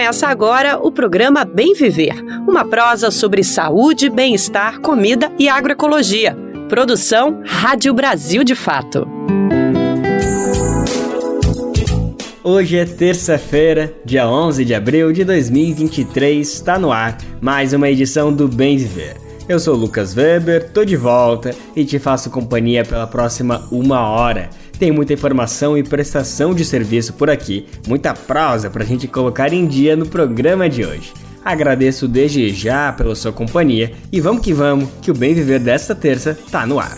Começa agora o programa Bem Viver, uma prosa sobre saúde, bem-estar, comida e agroecologia. Produção Rádio Brasil de Fato. Hoje é terça-feira, dia 11 de abril de 2023, está no ar mais uma edição do Bem Viver. Eu sou Lucas Weber, tô de volta e te faço companhia pela próxima uma hora. Tem muita informação e prestação de serviço por aqui, muita prosa pra gente colocar em dia no programa de hoje. Agradeço desde já pela sua companhia e vamos que vamos, que o Bem Viver desta terça tá no ar.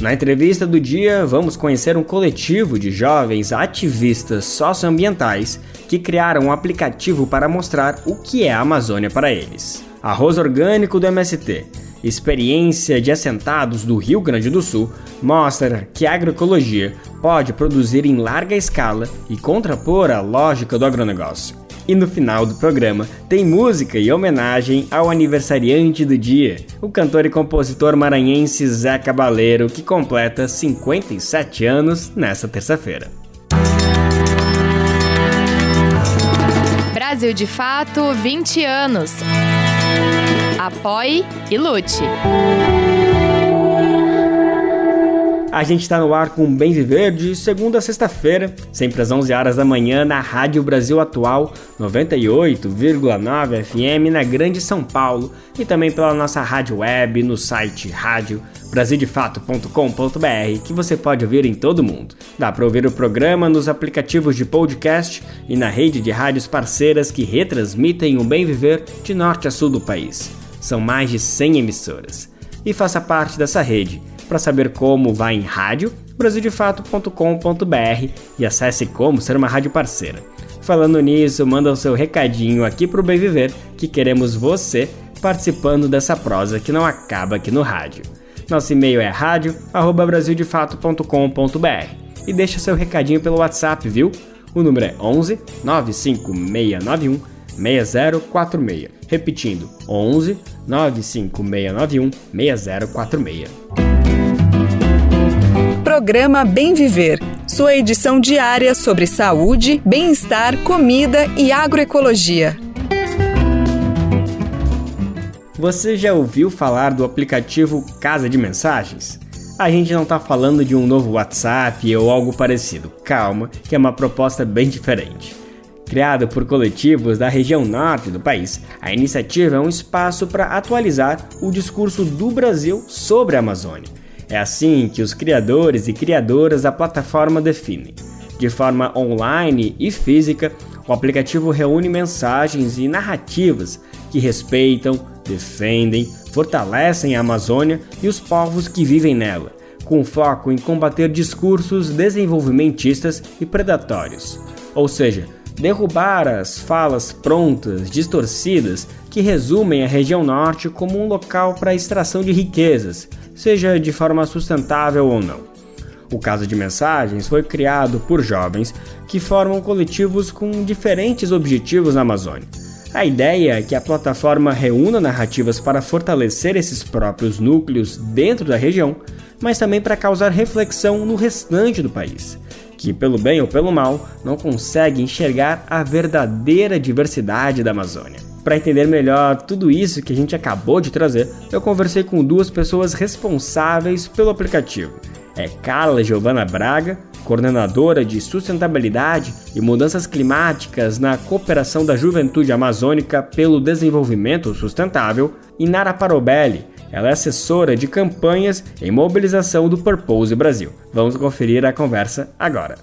Na entrevista do dia, vamos conhecer um coletivo de jovens ativistas socioambientais que criaram um aplicativo para mostrar o que é a Amazônia para eles. Arroz orgânico do MST, experiência de assentados do Rio Grande do Sul, mostra que a agroecologia pode produzir em larga escala e contrapor a lógica do agronegócio. E no final do programa tem música e homenagem ao aniversariante do dia, o cantor e compositor maranhense Zé Cabaleiro, que completa 57 anos nesta terça-feira. Brasil de Fato 20 anos. Apoie e lute. A gente está no ar com Bem Viver de segunda a sexta-feira, sempre às 11 horas da manhã na Rádio Brasil Atual 98,9 FM na Grande São Paulo e também pela nossa rádio web no site rádio brasildefato.com.br que você pode ouvir em todo mundo. Dá para ouvir o programa nos aplicativos de podcast e na rede de rádios parceiras que retransmitem o Bem Viver de norte a sul do país. São mais de 100 emissoras. E faça parte dessa rede. Para saber como, vá em rádio brasildefato.com.br e acesse como ser uma rádio parceira. Falando nisso, manda o seu recadinho aqui para o Bem Viver, que queremos você participando dessa prosa que não acaba aqui no rádio. Nosso e-mail é rádio@brasildefato.com.br e deixa seu recadinho pelo WhatsApp, viu? O número é 11 95691 6046. Repetindo, 11 95691 6046. Programa Bem Viver, sua edição diária sobre saúde, bem-estar, comida e agroecologia. Você já ouviu falar do aplicativo Casa de Mensagens? A gente não está falando de um novo WhatsApp ou algo parecido. Calma, que é uma proposta bem diferente. Criado por coletivos da região norte do país, a iniciativa é um espaço para atualizar o discurso do Brasil sobre a Amazônia. É assim que os criadores e criadoras da plataforma definem. De forma online e física, o aplicativo reúne mensagens e narrativas que respeitam, defendem, fortalecem a Amazônia e os povos que vivem nela, com foco em combater discursos desenvolvimentistas e predatórios. Ou seja, derrubar as falas prontas, distorcidas, que resumem a região norte como um local para extração de riquezas, seja de forma sustentável ou não. O caso de mensagens foi criado por jovens que formam coletivos com diferentes objetivos na Amazônia. A ideia é que a plataforma reúna narrativas para fortalecer esses próprios núcleos dentro da região, mas também para causar reflexão no restante do país que, pelo bem ou pelo mal, não consegue enxergar a verdadeira diversidade da Amazônia. Para entender melhor tudo isso que a gente acabou de trazer, eu conversei com duas pessoas responsáveis pelo aplicativo. É Carla Giovana Braga, coordenadora de sustentabilidade e mudanças climáticas na Cooperação da Juventude Amazônica pelo Desenvolvimento Sustentável, e Nara Parobelli, ela é assessora de campanhas em mobilização do Purpose Brasil. Vamos conferir a conversa agora.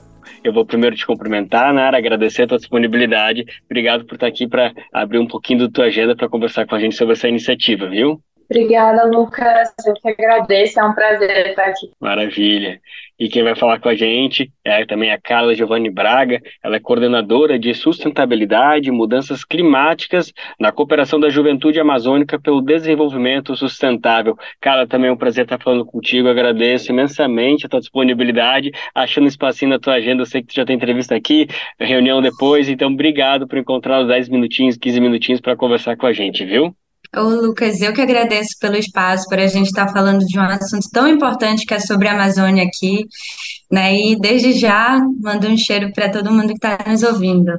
Eu vou primeiro te cumprimentar, Nara, agradecer a tua disponibilidade. Obrigado por estar aqui para abrir um pouquinho da tua agenda para conversar com a gente sobre essa iniciativa, viu? Obrigada, Lucas. Eu que agradeço, é um prazer estar aqui. Maravilha. E quem vai falar com a gente é também a Carla Giovanni Braga. Ela é coordenadora de sustentabilidade e mudanças climáticas na Cooperação da Juventude Amazônica pelo Desenvolvimento Sustentável. Carla, também é um prazer estar falando contigo. agradeço imensamente a tua disponibilidade, achando espacinho na tua agenda. Eu sei que tu já tem entrevista aqui, reunião depois, então obrigado por encontrar os 10 minutinhos, 15 minutinhos para conversar com a gente, viu? Ô, Lucas, eu que agradeço pelo espaço, para a gente estar tá falando de um assunto tão importante que é sobre a Amazônia aqui, né? E desde já mando um cheiro para todo mundo que está nos ouvindo.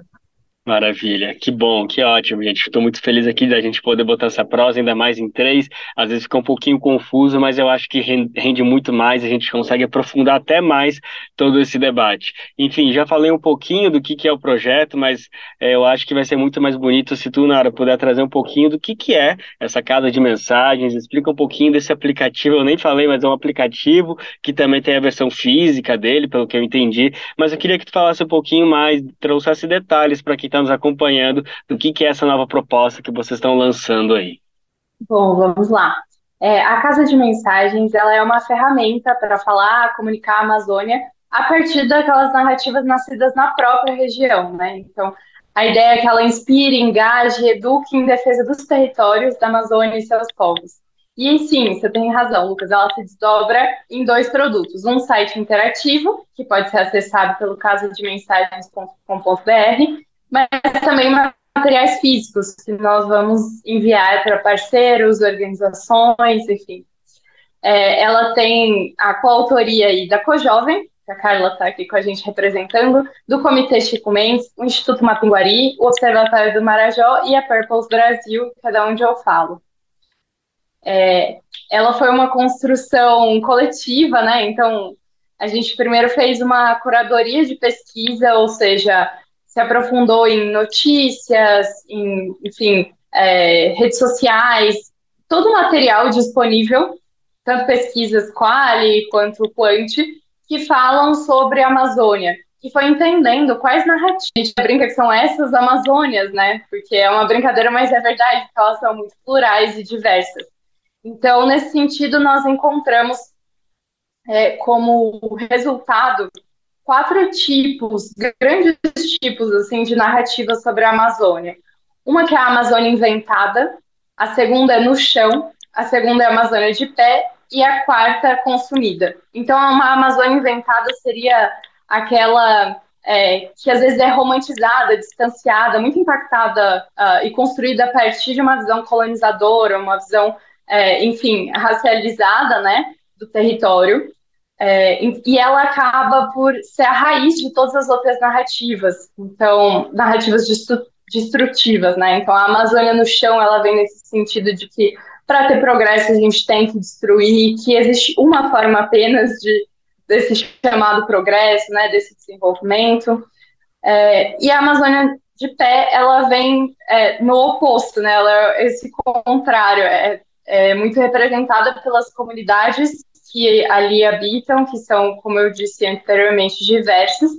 Maravilha, que bom, que ótimo, gente. Estou muito feliz aqui da gente poder botar essa prosa ainda mais em três. Às vezes fica um pouquinho confuso, mas eu acho que rende muito mais, a gente consegue aprofundar até mais todo esse debate. Enfim, já falei um pouquinho do que, que é o projeto, mas é, eu acho que vai ser muito mais bonito se tu, Nara, puder trazer um pouquinho do que, que é essa casa de mensagens, explica um pouquinho desse aplicativo. Eu nem falei, mas é um aplicativo que também tem a versão física dele, pelo que eu entendi. Mas eu queria que tu falasse um pouquinho mais, trouxesse detalhes para quem está está nos acompanhando do que, que é essa nova proposta que vocês estão lançando aí. Bom, vamos lá. É, a Casa de Mensagens ela é uma ferramenta para falar, comunicar a Amazônia a partir daquelas narrativas nascidas na própria região, né? Então, a ideia é que ela inspire, engaje, eduque em defesa dos territórios da Amazônia e seus povos. E sim, você tem razão, Lucas, ela se desdobra em dois produtos. Um site interativo, que pode ser acessado pelo casademensagens.com.br, mas também materiais físicos que nós vamos enviar para parceiros, organizações, enfim. É, ela tem a coautoria aí da CoJovem, que a Carla está aqui com a gente representando, do Comitê Chico Mendes, o Instituto Mapinguari, o Observatório do Marajó e a Purpose Brasil, que é da onde eu falo. É, ela foi uma construção coletiva, né? Então, a gente primeiro fez uma curadoria de pesquisa, ou seja, se aprofundou em notícias, em, enfim, é, redes sociais, todo o material disponível, tanto pesquisas quali quanto quant, que falam sobre a Amazônia. E foi entendendo quais narrativas. A gente brinca que são essas Amazônias, né? Porque é uma brincadeira, mas é verdade, que elas são muito plurais e diversas. Então, nesse sentido, nós encontramos é, como resultado quatro tipos, grandes tipos assim de narrativas sobre a Amazônia. Uma que é a Amazônia inventada, a segunda é no chão, a segunda é a Amazônia de pé e a quarta é consumida. Então, uma Amazônia inventada seria aquela é, que às vezes é romantizada, distanciada, muito impactada uh, e construída a partir de uma visão colonizadora, uma visão, é, enfim, racializada, né, do território. É, e ela acaba por ser a raiz de todas as outras narrativas, então, narrativas destrutivas, né? Então, a Amazônia no chão, ela vem nesse sentido de que para ter progresso a gente tem que destruir, que existe uma forma apenas de desse chamado progresso, né? Desse desenvolvimento. É, e a Amazônia de pé, ela vem é, no oposto, né? Ela é esse contrário, é, é muito representada pelas comunidades que ali habitam, que são, como eu disse anteriormente, diversos,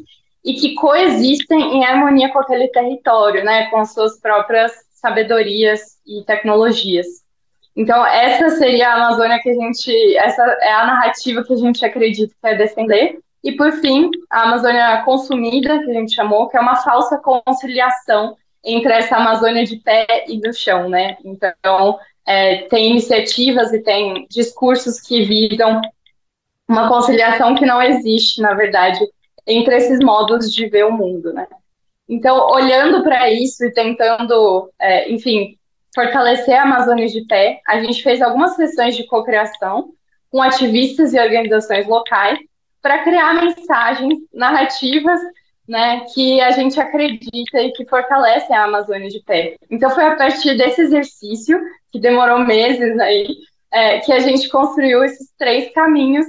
e que coexistem em harmonia com aquele território, né, com as suas próprias sabedorias e tecnologias. Então, essa seria a Amazônia que a gente, essa é a narrativa que a gente acredita que é defender. E, por fim, a Amazônia consumida, que a gente chamou, que é uma falsa conciliação entre essa Amazônia de pé e do chão, né? Então, é, tem iniciativas e tem discursos que visam uma conciliação que não existe, na verdade, entre esses modos de ver o mundo, né? Então, olhando para isso e tentando, é, enfim, fortalecer a Amazônia de pé, a gente fez algumas sessões de cocriação com ativistas e organizações locais para criar mensagens, narrativas né, que a gente acredita e que fortalecem a Amazônia de pé. Então foi a partir desse exercício, que demorou meses aí, é, que a gente construiu esses três caminhos,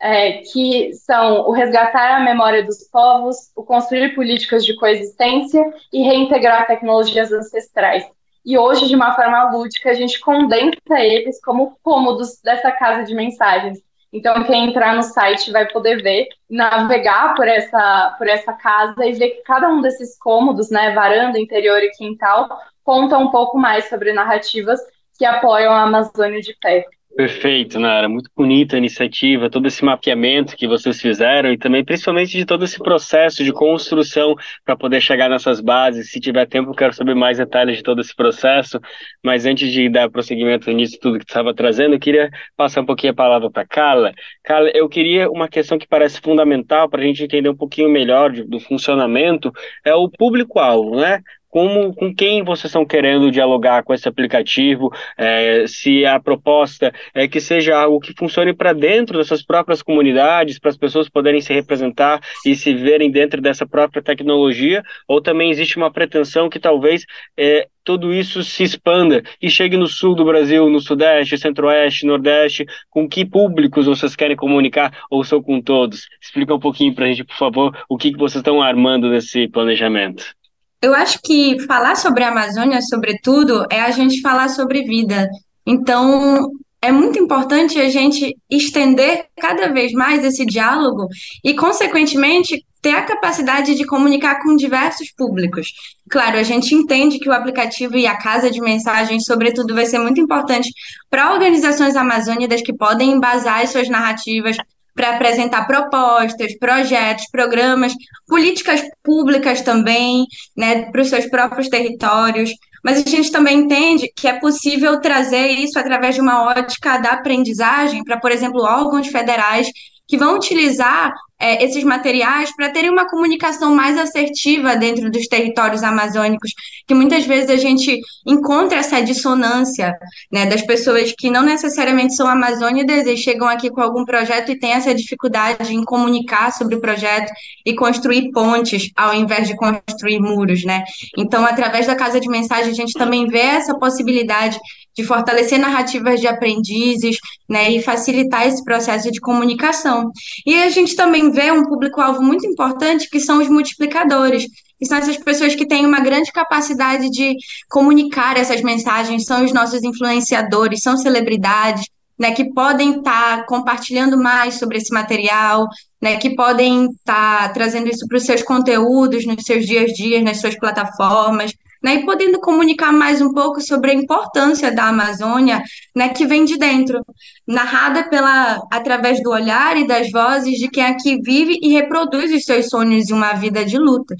é, que são o resgatar a memória dos povos, o construir políticas de coexistência e reintegrar tecnologias ancestrais. E hoje, de uma forma lúdica, a gente condensa eles como cômodos dessa casa de mensagens. Então, quem entrar no site vai poder ver, navegar por essa, por essa casa e ver que cada um desses cômodos, né, varanda, interior e quintal, conta um pouco mais sobre narrativas que apoiam a Amazônia de pé. Perfeito, Nara. Muito bonita a iniciativa, todo esse mapeamento que vocês fizeram e também, principalmente, de todo esse processo de construção para poder chegar nessas bases. Se tiver tempo, quero saber mais detalhes de todo esse processo. Mas antes de dar prosseguimento nisso, tudo que estava trazendo, eu queria passar um pouquinho a palavra para Carla. Carla, eu queria uma questão que parece fundamental para a gente entender um pouquinho melhor do funcionamento, é o público-alvo, né? Como, com quem vocês estão querendo dialogar com esse aplicativo, é, se a proposta é que seja algo que funcione para dentro dessas próprias comunidades, para as pessoas poderem se representar e se verem dentro dessa própria tecnologia, ou também existe uma pretensão que talvez é, tudo isso se expanda e chegue no sul do Brasil, no sudeste, centro-oeste, nordeste, com que públicos vocês querem comunicar ou são com todos? Explica um pouquinho para a gente, por favor, o que, que vocês estão armando nesse planejamento. Eu acho que falar sobre a Amazônia, sobretudo, é a gente falar sobre vida. Então, é muito importante a gente estender cada vez mais esse diálogo e, consequentemente, ter a capacidade de comunicar com diversos públicos. Claro, a gente entende que o aplicativo e a casa de mensagens, sobretudo, vai ser muito importante para organizações amazônicas que podem embasar as suas narrativas para apresentar propostas, projetos, programas, políticas públicas também, né, para os seus próprios territórios. Mas a gente também entende que é possível trazer isso através de uma ótica da aprendizagem para, por exemplo, órgãos federais que vão utilizar é, esses materiais para terem uma comunicação mais assertiva dentro dos territórios amazônicos, que muitas vezes a gente encontra essa dissonância né, das pessoas que não necessariamente são amazônidas e chegam aqui com algum projeto e têm essa dificuldade em comunicar sobre o projeto e construir pontes ao invés de construir muros, né? Então, através da casa de mensagem, a gente também vê essa possibilidade de fortalecer narrativas de aprendizes, né, e facilitar esse processo de comunicação. E a gente também vê um público-alvo muito importante, que são os multiplicadores, que são essas pessoas que têm uma grande capacidade de comunicar essas mensagens, são os nossos influenciadores, são celebridades, né, que podem estar tá compartilhando mais sobre esse material, né, que podem estar tá trazendo isso para os seus conteúdos, nos seus dias a dias, nas suas plataformas, né, e podendo comunicar mais um pouco sobre a importância da Amazônia, né, que vem de dentro, narrada pela através do olhar e das vozes de quem aqui vive e reproduz os seus sonhos em uma vida de lutas.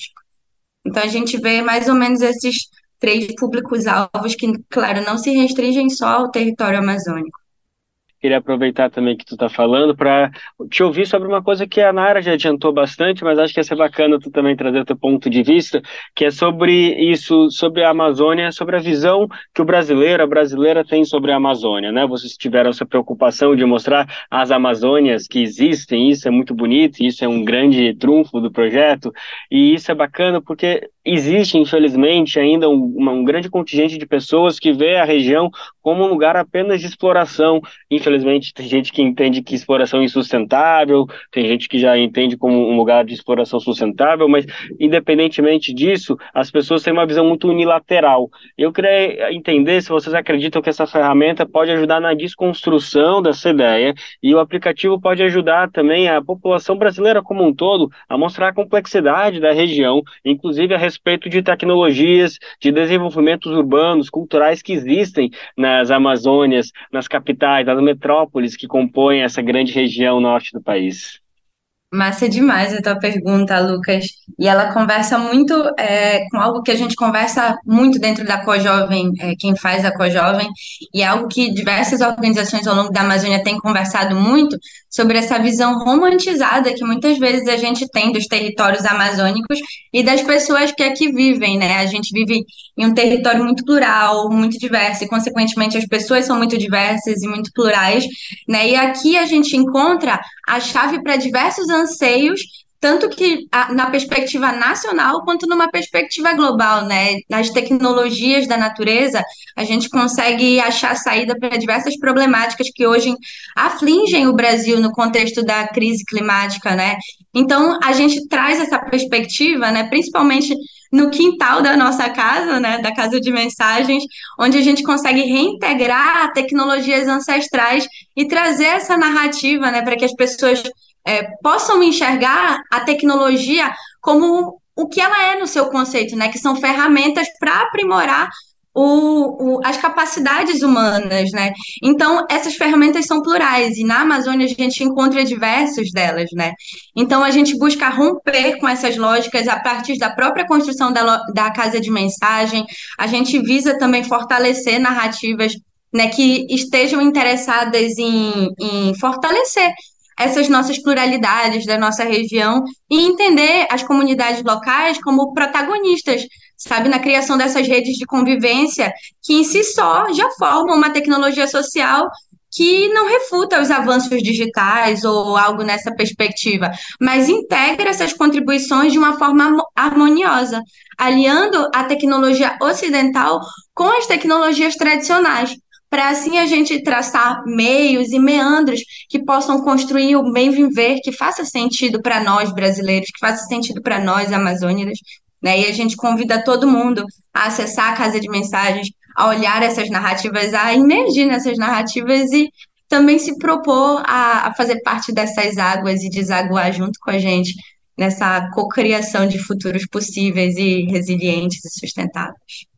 Então a gente vê mais ou menos esses três públicos-alvos que, claro, não se restringem só ao território amazônico. Queria aproveitar também que tu está falando para te ouvir sobre uma coisa que a Nara já adiantou bastante, mas acho que ia ser bacana tu também trazer teu ponto de vista, que é sobre isso, sobre a Amazônia, sobre a visão que o brasileiro, a brasileira tem sobre a Amazônia, né? Vocês tiveram essa preocupação de mostrar as Amazônias que existem, isso é muito bonito, isso é um grande trunfo do projeto, e isso é bacana porque existe, infelizmente, ainda um, um grande contingente de pessoas que vê a região como um lugar apenas de exploração, infelizmente infelizmente, tem gente que entende que exploração é insustentável, tem gente que já entende como um lugar de exploração sustentável, mas independentemente disso, as pessoas têm uma visão muito unilateral. Eu queria entender se vocês acreditam que essa ferramenta pode ajudar na desconstrução dessa ideia e o aplicativo pode ajudar também a população brasileira como um todo a mostrar a complexidade da região, inclusive a respeito de tecnologias, de desenvolvimentos urbanos, culturais que existem nas Amazônias, nas capitais, nas metrópoles que compõem essa grande região norte do país. Massa demais a tua pergunta, Lucas. E ela conversa muito é, com algo que a gente conversa muito dentro da CoJovem, é, quem faz a CoJovem, e é algo que diversas organizações ao longo da Amazônia têm conversado muito sobre essa visão romantizada que muitas vezes a gente tem dos territórios amazônicos e das pessoas que aqui vivem, né? A gente vive em um território muito plural, muito diverso, e consequentemente as pessoas são muito diversas e muito plurais, né? E aqui a gente encontra a chave para diversos anseios, tanto que na perspectiva nacional quanto numa perspectiva global, né? Nas tecnologias da natureza, a gente consegue achar saída para diversas problemáticas que hoje afligem o Brasil no contexto da crise climática, né? Então, a gente traz essa perspectiva, né, principalmente no quintal da nossa casa, né, da casa de mensagens, onde a gente consegue reintegrar tecnologias ancestrais e trazer essa narrativa, né, para que as pessoas é, possam enxergar a tecnologia como o que ela é no seu conceito, né, que são ferramentas para aprimorar o, o, as capacidades humanas, né? Então, essas ferramentas são plurais, e na Amazônia a gente encontra diversas delas, né? Então, a gente busca romper com essas lógicas a partir da própria construção da, da casa de mensagem, a gente visa também fortalecer narrativas né, que estejam interessadas em, em fortalecer essas nossas pluralidades da nossa região e entender as comunidades locais como protagonistas sabe, na criação dessas redes de convivência que em si só já formam uma tecnologia social que não refuta os avanços digitais ou algo nessa perspectiva, mas integra essas contribuições de uma forma harmoniosa, aliando a tecnologia ocidental com as tecnologias tradicionais, para assim a gente traçar meios e meandros que possam construir o bem viver que faça sentido para nós brasileiros, que faça sentido para nós amazônicas, né? E a gente convida todo mundo a acessar a casa de mensagens, a olhar essas narrativas, a emergir nessas narrativas e também se propor a, a fazer parte dessas águas e desaguar junto com a gente nessa cocriação de futuros possíveis e resilientes e sustentáveis.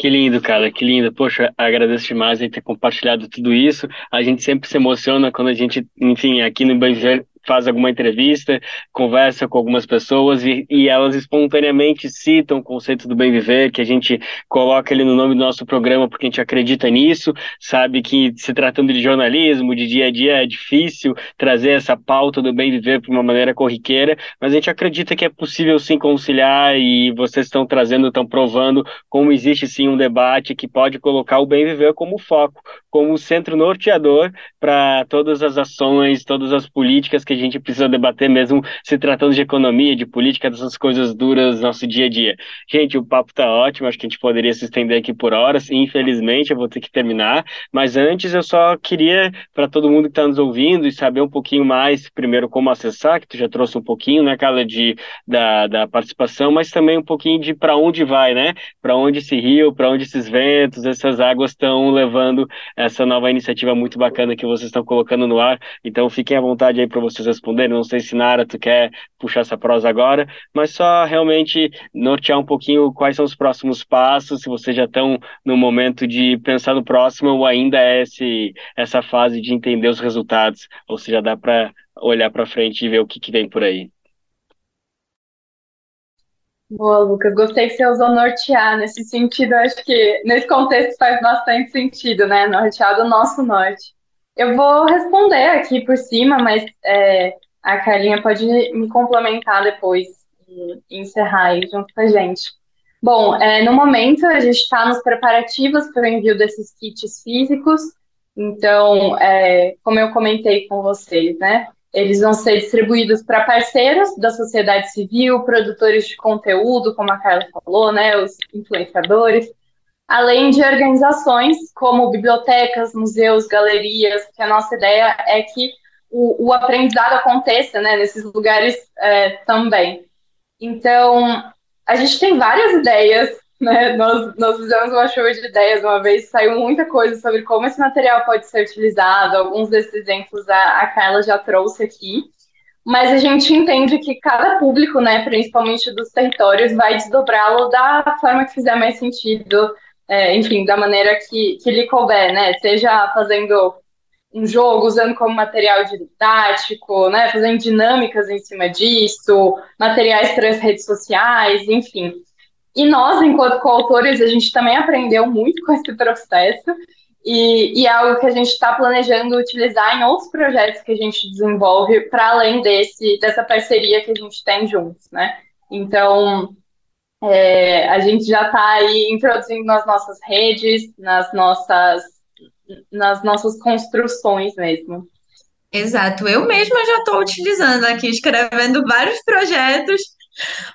Que lindo, cara, que lindo. Poxa, agradeço demais aí ter compartilhado tudo isso. A gente sempre se emociona quando a gente, enfim, aqui no Evangelho faz alguma entrevista, conversa com algumas pessoas e, e, elas espontaneamente citam o conceito do bem viver, que a gente coloca ele no nome do nosso programa porque a gente acredita nisso, sabe que se tratando de jornalismo, de dia a dia, é difícil trazer essa pauta do bem viver para uma maneira corriqueira, mas a gente acredita que é possível sim conciliar e vocês estão trazendo, estão provando como existe sim um debate que pode colocar o bem viver como foco, como centro norteador para todas as ações, todas as políticas que a gente precisa debater mesmo se tratando de economia, de política, dessas coisas duras do nosso dia a dia. Gente, o papo tá ótimo, acho que a gente poderia se estender aqui por horas, infelizmente eu vou ter que terminar, mas antes eu só queria, para todo mundo que está nos ouvindo e saber um pouquinho mais, primeiro como acessar, que tu já trouxe um pouquinho, né, Carla, de, da, da participação, mas também um pouquinho de para onde vai, né, para onde esse rio, para onde esses ventos, essas águas estão levando essa nova iniciativa muito bacana que vocês estão colocando no ar, então fiquem à vontade aí para vocês vocês responderem. Não sei se Nara, tu quer puxar essa prosa agora, mas só realmente nortear um pouquinho quais são os próximos passos, se vocês já estão no momento de pensar no próximo ou ainda é esse, essa fase de entender os resultados, ou se já dá para olhar para frente e ver o que, que vem por aí. Boa, Lucas. Gostei que você usou nortear nesse sentido. Acho que nesse contexto faz bastante sentido, né? Nortear do nosso norte. Eu vou responder aqui por cima, mas é, a Carlinha pode me complementar depois e, encerrar aí junto com a gente. Bom, é, no momento a gente está nos preparativos para o envio desses kits físicos. Então, é, como eu comentei com vocês, né? Eles vão ser distribuídos para parceiros da sociedade civil, produtores de conteúdo, como a Carla falou, né? Os influenciadores, além de organizações como bibliotecas, museus, galerias, que a nossa ideia é que o, o aprendizado aconteça né, nesses lugares é, também. Então, a gente tem várias ideias, né? Nós, nós fizemos uma chuva de ideias uma vez, saiu muita coisa sobre como esse material pode ser utilizado, alguns desses exemplos a, a Carla já trouxe aqui. Mas a gente entende que cada público, né, principalmente dos territórios, vai desdobrá-lo da forma que fizer mais sentido, é, enfim, da maneira que, que lhe couber, né? Seja fazendo um jogo, usando como material didático, né? Fazendo dinâmicas em cima disso, materiais para as redes sociais, enfim. E nós, enquanto coautores, a gente também aprendeu muito com esse processo e, e é algo que a gente está planejando utilizar em outros projetos que a gente desenvolve para além desse dessa parceria que a gente tem juntos, né? Então, é, a gente já está aí introduzindo nas nossas redes, nas nossas, nas nossas construções mesmo. Exato, eu mesma já estou utilizando aqui, escrevendo vários projetos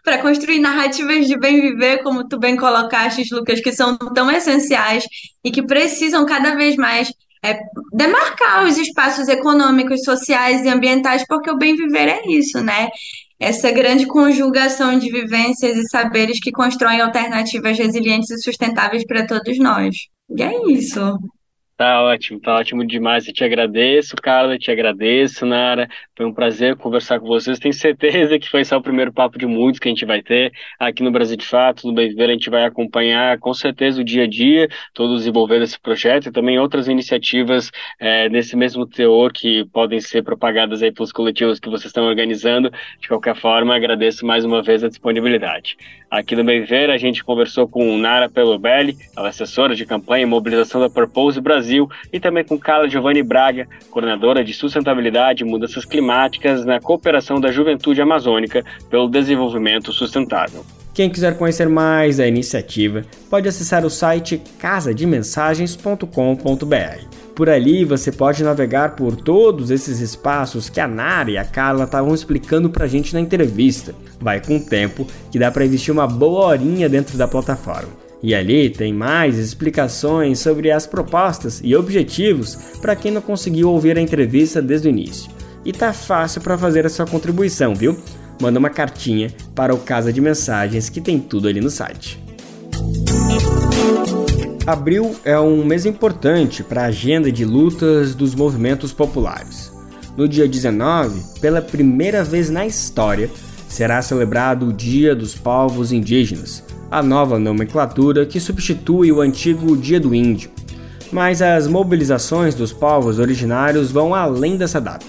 para construir narrativas de bem viver, como tu bem colocaste, Lucas, que são tão essenciais e que precisam cada vez mais é, demarcar os espaços econômicos, sociais e ambientais, porque o bem viver é isso, né? Essa grande conjugação de vivências e saberes que constroem alternativas resilientes e sustentáveis para todos nós. E é isso. Tá ótimo, tá ótimo demais. Eu te agradeço, Carla, te agradeço, Nara. Foi um prazer conversar com vocês. Tenho certeza que foi só o primeiro papo de muitos que a gente vai ter aqui no Brasil de Fato, no Bem Viver. A gente vai acompanhar com certeza o dia a dia, todos desenvolvendo esse projeto e também outras iniciativas é, nesse mesmo teor que podem ser propagadas aí pelos coletivos que vocês estão organizando. De qualquer forma, agradeço mais uma vez a disponibilidade. Aqui no Bem Viver, a gente conversou com Nara Pelobelli, ela é assessora de campanha e mobilização da Purpose Brasil, e também com Carla Giovanni Braga, coordenadora de sustentabilidade e mudanças climáticas na cooperação da juventude amazônica pelo desenvolvimento sustentável. Quem quiser conhecer mais da iniciativa, pode acessar o site casademensagens.com.br. Por ali você pode navegar por todos esses espaços que a Nara e a Carla estavam explicando pra gente na entrevista. Vai com o tempo que dá para investir uma boa horinha dentro da plataforma. E ali tem mais explicações sobre as propostas e objetivos para quem não conseguiu ouvir a entrevista desde o início. E tá fácil para fazer a sua contribuição, viu? Manda uma cartinha para o Casa de Mensagens que tem tudo ali no site. Abril é um mês importante para a agenda de lutas dos movimentos populares. No dia 19, pela primeira vez na história, será celebrado o Dia dos Povos Indígenas, a nova nomenclatura que substitui o antigo Dia do Índio. Mas as mobilizações dos povos originários vão além dessa data.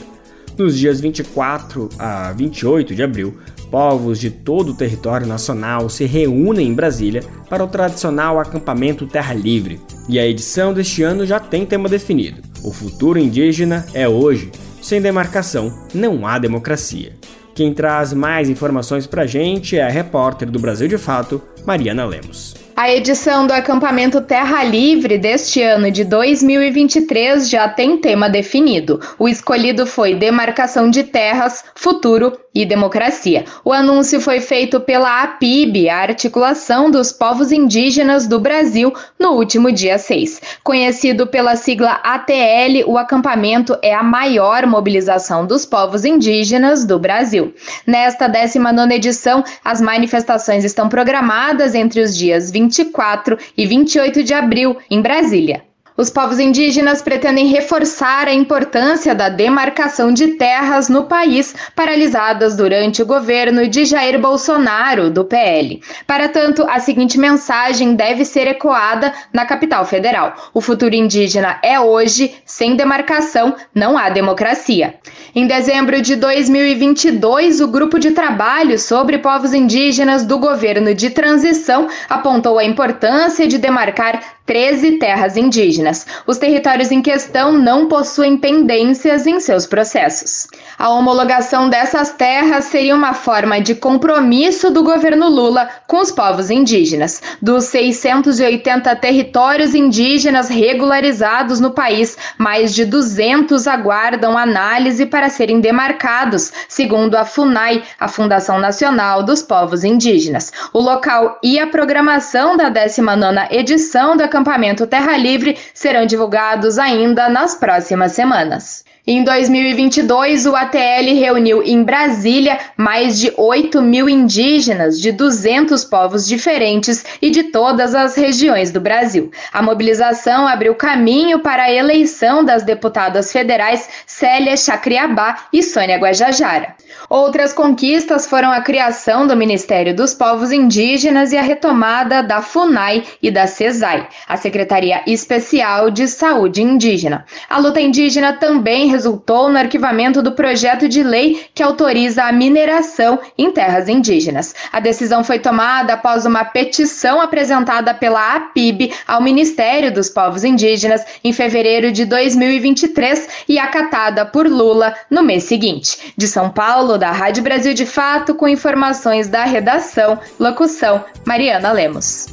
Nos dias 24 a 28 de abril, povos de todo o território nacional se reúnem em Brasília para o tradicional acampamento Terra Livre. E a edição deste ano já tem tema definido: o futuro indígena é hoje. Sem demarcação, não há democracia. Quem traz mais informações pra gente é a repórter do Brasil de Fato, Mariana Lemos. A edição do acampamento Terra Livre deste ano de 2023 já tem tema definido. O escolhido foi Demarcação de Terras, Futuro e Democracia. O anúncio foi feito pela APIB, a Articulação dos Povos Indígenas do Brasil, no último dia 6. Conhecido pela sigla ATL, o acampamento é a maior mobilização dos povos indígenas do Brasil. Nesta 19 edição, as manifestações estão programadas entre os dias 24 e 28 de abril, em Brasília. Os povos indígenas pretendem reforçar a importância da demarcação de terras no país, paralisadas durante o governo de Jair Bolsonaro, do PL. Para tanto, a seguinte mensagem deve ser ecoada na capital federal: o futuro indígena é hoje, sem demarcação não há democracia. Em dezembro de 2022, o grupo de trabalho sobre povos indígenas do governo de transição apontou a importância de demarcar 13 terras indígenas. Os territórios em questão não possuem pendências em seus processos. A homologação dessas terras seria uma forma de compromisso do governo Lula com os povos indígenas. Dos 680 territórios indígenas regularizados no país, mais de 200 aguardam análise para serem demarcados, segundo a FUNAI, a Fundação Nacional dos Povos Indígenas. O local e a programação da 19ª edição da acampamento Terra Livre serão divulgados ainda nas próximas semanas. Em 2022, o ATL reuniu em Brasília mais de 8 mil indígenas de 200 povos diferentes e de todas as regiões do Brasil. A mobilização abriu caminho para a eleição das deputadas federais Célia Chacriabá e Sônia Guajajara. Outras conquistas foram a criação do Ministério dos Povos Indígenas e a retomada da FUNAI e da CESAI, a Secretaria Especial de Saúde Indígena. A luta indígena também resultou no arquivamento do projeto de lei que autoriza a mineração em terras indígenas. A decisão foi tomada após uma petição apresentada pela APIB ao Ministério dos Povos Indígenas em fevereiro de 2023 e acatada por Lula no mês seguinte. De São Paulo, da Rádio Brasil de Fato, com informações da redação, locução Mariana Lemos.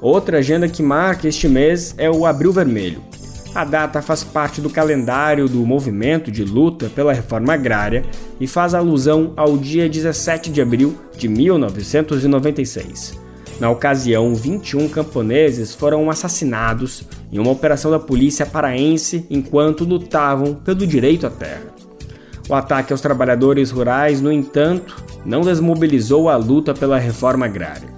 Outra agenda que marca este mês é o Abril Vermelho. A data faz parte do calendário do movimento de luta pela reforma agrária e faz alusão ao dia 17 de abril de 1996. Na ocasião, 21 camponeses foram assassinados em uma operação da polícia paraense enquanto lutavam pelo direito à terra. O ataque aos trabalhadores rurais, no entanto, não desmobilizou a luta pela reforma agrária.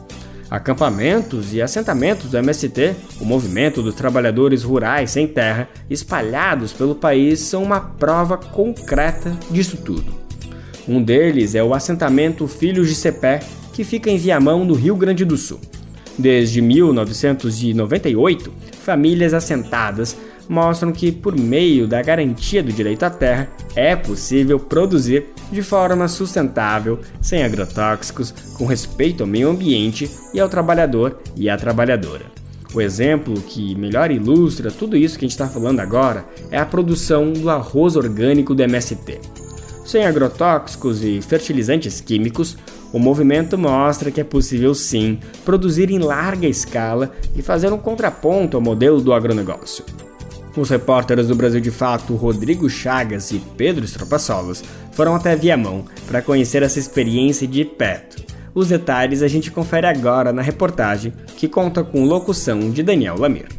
Acampamentos e assentamentos do MST, o Movimento dos Trabalhadores Rurais Sem Terra, espalhados pelo país, são uma prova concreta disso tudo. Um deles é o assentamento Filhos de Cepé, que fica em Viamão, no Rio Grande do Sul. Desde 1998, famílias assentadas mostram que, por meio da garantia do direito à terra, é possível produzir de forma sustentável, sem agrotóxicos, com respeito ao meio ambiente e ao trabalhador e à trabalhadora. O exemplo que melhor ilustra tudo isso que a gente está falando agora é a produção do arroz orgânico do MST. Sem agrotóxicos e fertilizantes químicos, O movimento mostra que é possível sim produzir em larga escala e fazer um contraponto ao modelo do agronegócio. Os repórteres do Brasil de Fato, Rodrigo Chagas e Pedro Estropaçolos, foram até Viamão para conhecer essa experiência de perto. Os detalhes a gente confere agora na reportagem, que conta com locução de Daniel Lamir.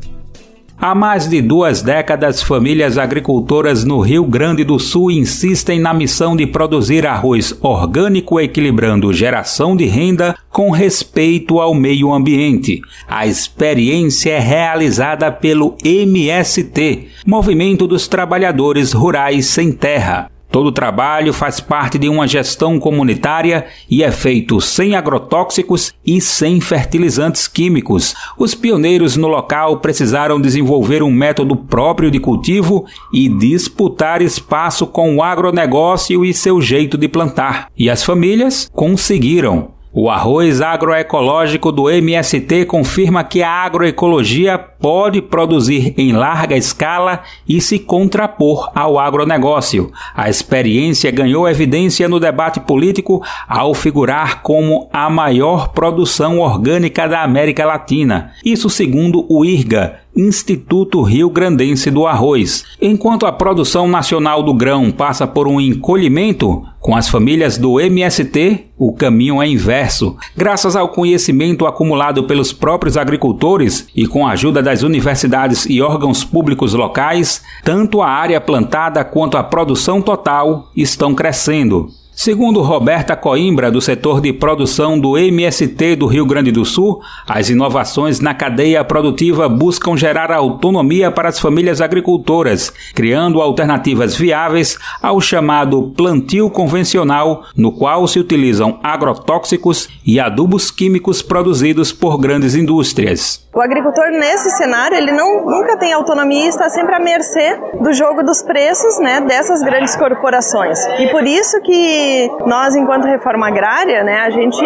Há mais de duas décadas, famílias agricultoras no Rio Grande do Sul insistem na missão de produzir arroz orgânico equilibrando geração de renda com respeito ao meio ambiente. A experiência é realizada pelo MST, Movimento dos Trabalhadores Rurais Sem Terra. Todo trabalho faz parte de uma gestão comunitária e é feito sem agrotóxicos e sem fertilizantes químicos. Os pioneiros no local precisaram desenvolver um método próprio de cultivo e disputar espaço com o agronegócio e seu jeito de plantar. E as famílias conseguiram. O arroz agroecológico do MST confirma que a agroecologia pode produzir em larga escala e se contrapor ao agronegócio. A experiência ganhou evidência no debate político ao figurar como a maior produção orgânica da América Latina. Isso segundo o IRGA, Instituto Rio Grandense do Arroz. Enquanto a produção nacional do grão passa por um encolhimento, com as famílias do MST, o caminho é inverso. Graças ao conhecimento acumulado pelos próprios agricultores e com a ajuda das universidades e órgãos públicos locais, tanto a área plantada quanto a produção total estão crescendo. Segundo Roberta Coimbra, do setor de produção do MST do Rio Grande do Sul, as inovações na cadeia produtiva buscam gerar autonomia para as famílias agricultoras, criando alternativas viáveis ao chamado plantio convencional, no qual se utilizam agrotóxicos e adubos químicos produzidos por grandes indústrias. O agricultor nesse cenário, ele não, nunca tem autonomia e está sempre à mercê do jogo dos preços, né, dessas grandes corporações. E por isso que nós, enquanto reforma agrária, né, a gente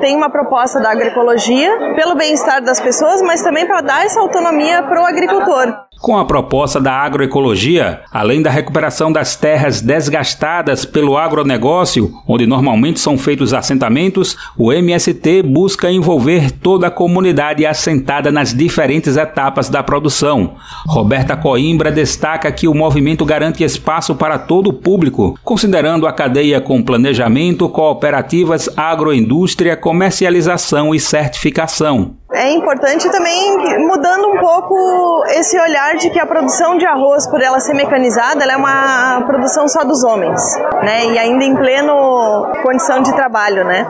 tem uma proposta da agroecologia pelo bem-estar das pessoas, mas também para dar essa autonomia para o agricultor. Com a proposta da agroecologia, além da recuperação das terras desgastadas pelo agronegócio, onde normalmente são feitos assentamentos, o MST busca envolver toda a comunidade assentada nas diferentes etapas da produção. Roberta Coimbra destaca que o movimento garante espaço para todo o público, considerando a cadeia com planejamento, cooperativas, agroindústria, comercialização e certificação é importante também mudando um pouco esse olhar de que a produção de arroz, por ela ser mecanizada, ela é uma produção só dos homens, né? E ainda em pleno condição de trabalho, né?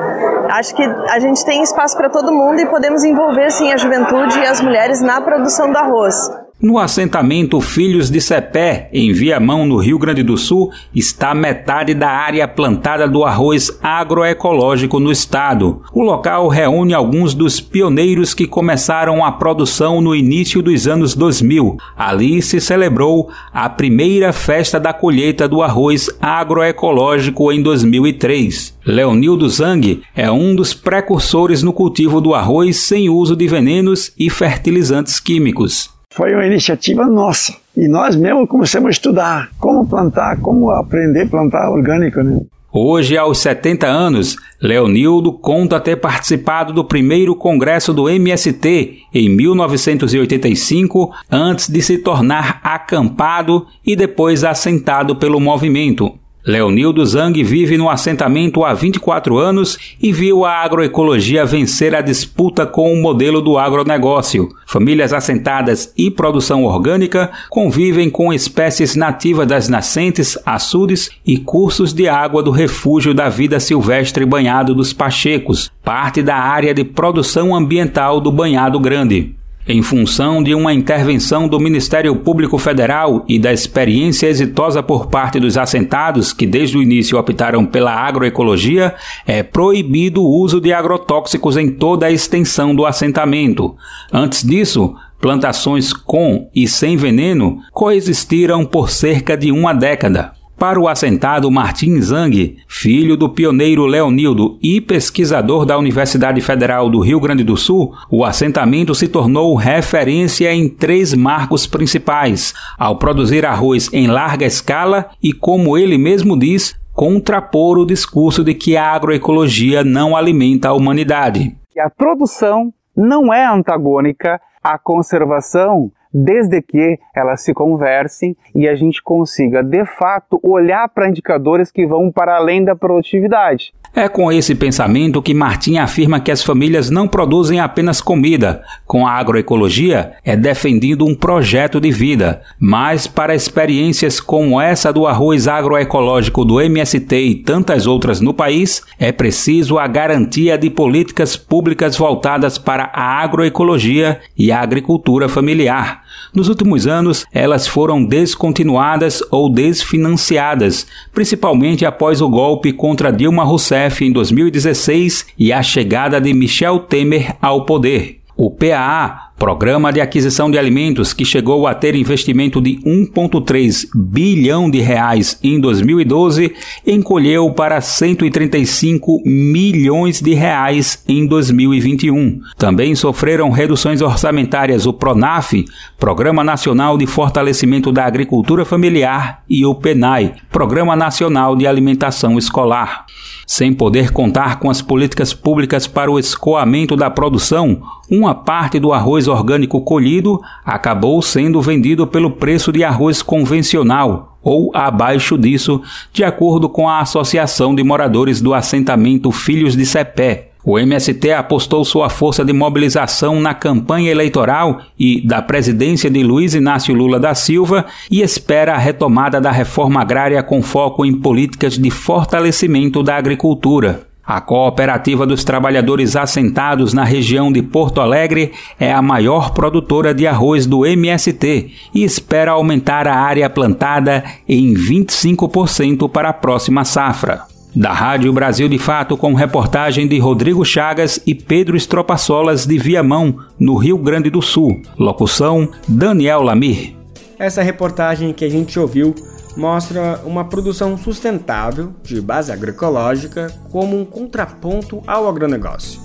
Acho que a gente tem espaço para todo mundo e podemos envolver sim a juventude e as mulheres na produção do arroz. No assentamento Filhos de Cepé, em Viamão, no Rio Grande do Sul, está metade da área plantada do arroz agroecológico no estado. O local reúne alguns dos pioneiros que começaram a produção no início dos anos 2000. Ali se celebrou a primeira festa da colheita do arroz agroecológico em 2003. Leonildo Zang é um dos precursores no cultivo do arroz sem uso de venenos e fertilizantes químicos foi uma iniciativa nossa. E nós mesmo começamos a estudar como plantar, como aprender a plantar orgânico, né? Hoje, aos 70 anos, Leonildo conta ter participado do primeiro congresso do MST em 1985, antes de se tornar acampado e depois assentado pelo movimento. Leonildo Zang vive no assentamento há 24 anos e viu a agroecologia vencer a disputa com o modelo do agronegócio. Famílias assentadas e produção orgânica convivem com espécies nativas das nascentes, açudes e cursos de água do refúgio da vida silvestre Banhado dos Pachecos, parte da área de produção ambiental do Banhado Grande. Em função de uma intervenção do Ministério Público Federal e da experiência exitosa por parte dos assentados que desde o início optaram pela agroecologia, é proibido o uso de agrotóxicos em toda a extensão do assentamento. Antes disso, plantações com e sem veneno coexistiram por cerca de uma década. Para o assentado Martin Zang, filho do pioneiro Leonildo e pesquisador da Universidade Federal do Rio Grande do Sul, o assentamento se tornou referência em três marcos principais: ao produzir arroz em larga escala e, como ele mesmo diz, contrapor o discurso de que a agroecologia não alimenta a humanidade. A produção não é antagônica à conservação desde que elas se conversem e a gente consiga, de fato, olhar para indicadores que vão para além da produtividade. É com esse pensamento que Martim afirma que as famílias não produzem apenas comida. Com a agroecologia, é defendido um projeto de vida. Mas para experiências como essa do arroz agroecológico do MST e tantas outras no país, é preciso a garantia de políticas públicas voltadas para a agroecologia e a agricultura familiar. Nos últimos anos, elas foram descontinuadas ou desfinanciadas, principalmente após o golpe contra Dilma Rousseff em 2016 e a chegada de Michel Temer ao poder. O PAA, Programa de Aquisição de Alimentos, que chegou a ter investimento de 1,3 bilhão de reais em 2012, encolheu para 135 milhões de reais em 2021. Também sofreram reduções orçamentárias o PRONAF, Programa Nacional de Fortalecimento da Agricultura Familiar, e o PENAI, Programa Nacional de Alimentação Escolar. Sem poder contar com as políticas públicas para o escoamento da produção, uma parte do arroz orgânico colhido acabou sendo vendido pelo preço de arroz convencional ou abaixo disso, de acordo com a Associação de Moradores do Assentamento Filhos de Cepé. O MST apostou sua força de mobilização na campanha eleitoral e da presidência de Luiz Inácio Lula da Silva e espera a retomada da reforma agrária com foco em políticas de fortalecimento da agricultura. A Cooperativa dos Trabalhadores Assentados na região de Porto Alegre é a maior produtora de arroz do MST e espera aumentar a área plantada em 25% para a próxima safra. Da Rádio Brasil de Fato, com reportagem de Rodrigo Chagas e Pedro Estropaçolas de Viamão, no Rio Grande do Sul. Locução: Daniel Lamir. Essa reportagem que a gente ouviu mostra uma produção sustentável de base agroecológica como um contraponto ao agronegócio.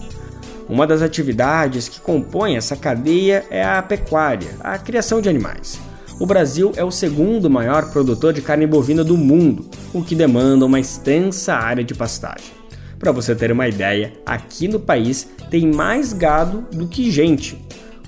Uma das atividades que compõem essa cadeia é a pecuária, a criação de animais o Brasil é o segundo maior produtor de carne bovina do mundo, o que demanda uma extensa área de pastagem. Para você ter uma ideia, aqui no país tem mais gado do que gente.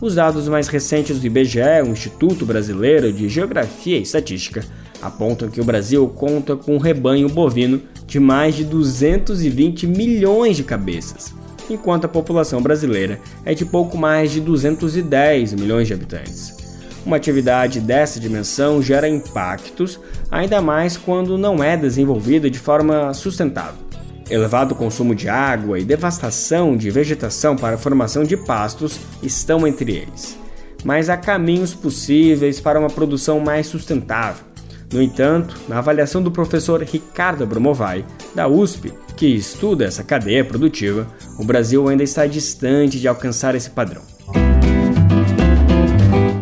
Os dados mais recentes do IBGE, o Instituto Brasileiro de Geografia e Estatística, apontam que o Brasil conta com um rebanho bovino de mais de 220 milhões de cabeças, enquanto a população brasileira é de pouco mais de 210 milhões de habitantes. Uma atividade dessa dimensão gera impactos, ainda mais quando não é desenvolvida de forma sustentável. Elevado consumo de água e devastação de vegetação para a formação de pastos estão entre eles. Mas há caminhos possíveis para uma produção mais sustentável. No entanto, na avaliação do professor Ricardo Bromovai, da USP, que estuda essa cadeia produtiva, o Brasil ainda está distante de alcançar esse padrão.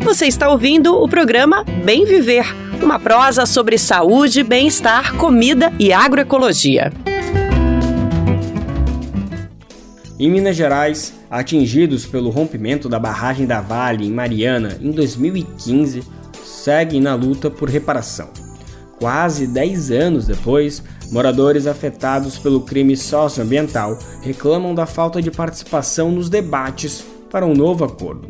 Você está ouvindo o programa Bem Viver, uma prosa sobre saúde, bem-estar, comida e agroecologia. Em Minas Gerais, atingidos pelo rompimento da barragem da Vale em Mariana em 2015, seguem na luta por reparação. Quase 10 anos depois, moradores afetados pelo crime socioambiental reclamam da falta de participação nos debates para um novo acordo.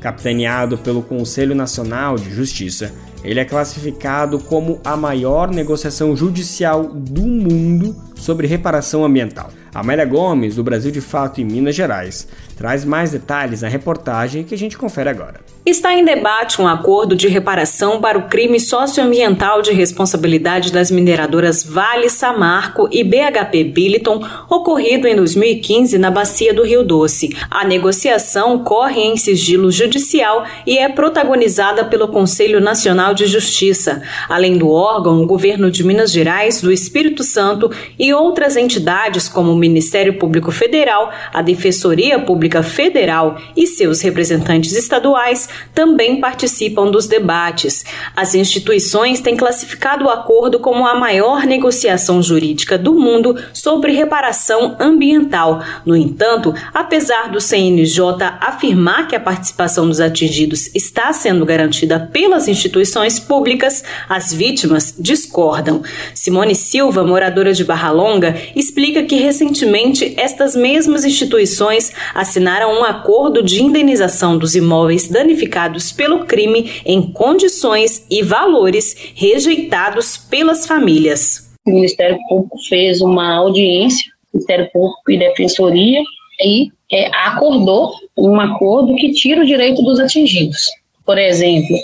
Capitaneado pelo Conselho Nacional de Justiça, ele é classificado como a maior negociação judicial do mundo sobre reparação ambiental. Amélia Gomes, do Brasil de Fato em Minas Gerais, traz mais detalhes na reportagem que a gente confere agora. Está em debate um acordo de reparação para o crime socioambiental de responsabilidade das mineradoras Vale Samarco e BHP Billiton, ocorrido em 2015 na bacia do Rio Doce. A negociação corre em sigilo judicial e é protagonizada pelo Conselho Nacional de Justiça. Além do órgão, o governo de Minas Gerais, do Espírito Santo e outras entidades como o Ministério Público Federal, a Defensoria Pública Federal e seus representantes estaduais também participam dos debates. As instituições têm classificado o acordo como a maior negociação jurídica do mundo sobre reparação ambiental. No entanto, apesar do CNJ afirmar que a participação dos atingidos está sendo garantida pelas instituições públicas, as vítimas discordam. Simone Silva, moradora de Barra Longa, explica que recentemente estas mesmas instituições assinaram um acordo de indenização dos imóveis danificados pelo crime em condições e valores rejeitados pelas famílias. O Ministério Público fez uma audiência, Ministério Público e Defensoria, e é, acordou um acordo que tira o direito dos atingidos. Por exemplo,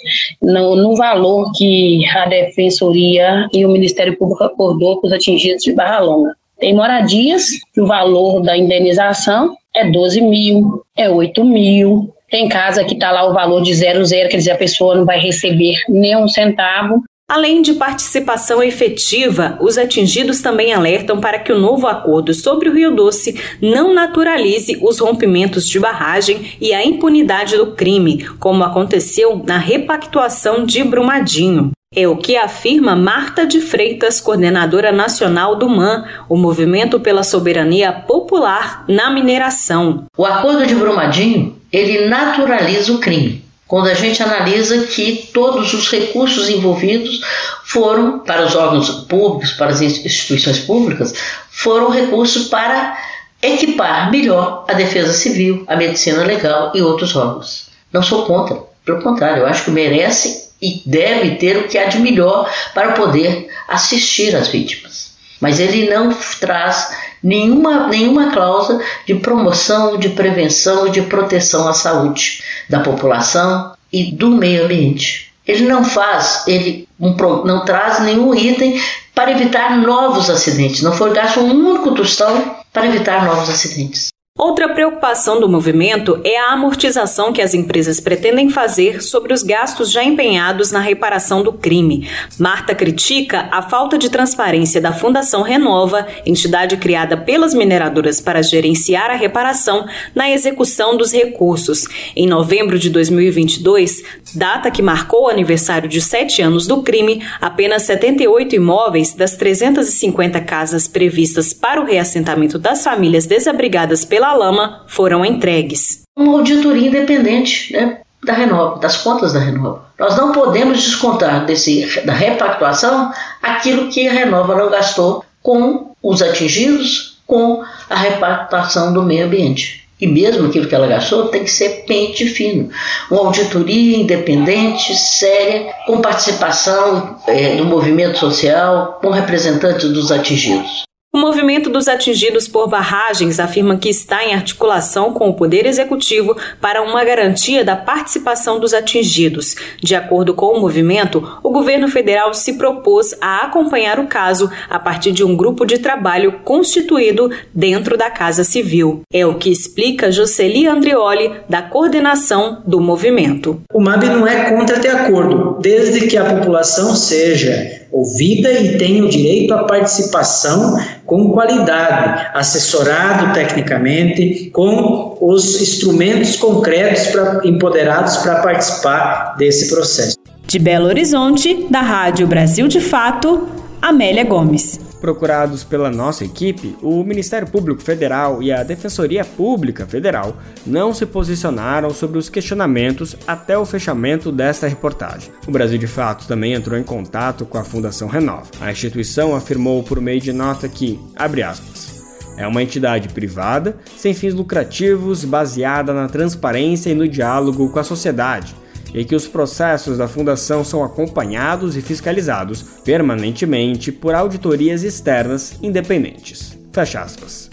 no, no, valor que a Defensoria e o Ministério Público acordou com os atingidos de Barra Longa. Tem moradias o valor da indenização é 12 mil, é 8 mil. Tem casa que está lá o valor de zero, zero, quer dizer, a pessoa não vai receber nem um centavo. Além de participação efetiva, os atingidos também alertam para que o novo acordo sobre o Rio Doce não naturalize os rompimentos de barragem e a impunidade do crime, como aconteceu na repactuação de Brumadinho. É o que afirma Marta de Freitas, coordenadora nacional do MAN, o Movimento pela Soberania Popular na Mineração. O acordo de Brumadinho, ele naturaliza o crime quando a gente analisa que todos os recursos envolvidos foram, para os órgãos públicos, para as instituições públicas, foram recursos para equipar melhor a defesa civil, a medicina legal e outros órgãos. Não sou contra, pelo contrário, eu acho que merece e deve ter o que há de melhor para poder assistir as vítimas. Mas ele não traz nenhuma, nenhuma cláusula de promoção, de prevenção, de proteção à saúde da população e do meio ambiente. Ele não faz, ele não traz nenhum item para evitar novos acidentes. Não foi gasto um único tostão para evitar novos acidentes. Outra preocupação do movimento é a amortização que as empresas pretendem fazer sobre os gastos já empenhados na reparação do crime. Marta critica a falta de transparência da Fundação Renova, entidade criada pelas mineradoras para gerenciar a reparação na execução dos recursos. Em novembro de 2022, data que marcou o aniversário de sete anos do crime, apenas 78 imóveis das 350 casas previstas para o reassentamento das famílias desabrigadas pela lama foram entregues. Uma auditoria independente né, da Renova, das contas da Renova. Nós não podemos descontar desse, da repactuação aquilo que a Renova não gastou com os atingidos, com a repactuação do meio ambiente. E mesmo aquilo que ela gastou tem que ser pente fino. Uma auditoria independente, séria, com participação é, do movimento social, com representantes dos atingidos. O movimento dos atingidos por barragens afirma que está em articulação com o Poder Executivo para uma garantia da participação dos atingidos. De acordo com o movimento, o governo federal se propôs a acompanhar o caso a partir de um grupo de trabalho constituído dentro da Casa Civil. É o que explica Jocely Andrioli, da coordenação do movimento. O MAB não é contra ter acordo, desde que a população seja ouvida e tenha o direito à participação com qualidade, assessorado tecnicamente, com os instrumentos concretos pra, empoderados para participar desse processo. De Belo Horizonte, da Rádio Brasil de Fato, Amélia Gomes. Procurados pela nossa equipe, o Ministério Público Federal e a Defensoria Pública Federal não se posicionaram sobre os questionamentos até o fechamento desta reportagem. O Brasil de Fato também entrou em contato com a Fundação Renova. A instituição afirmou por meio de nota que, abre aspas, é uma entidade privada, sem fins lucrativos, baseada na transparência e no diálogo com a sociedade e que os processos da Fundação são acompanhados e fiscalizados permanentemente por auditorias externas independentes. Fecha aspas.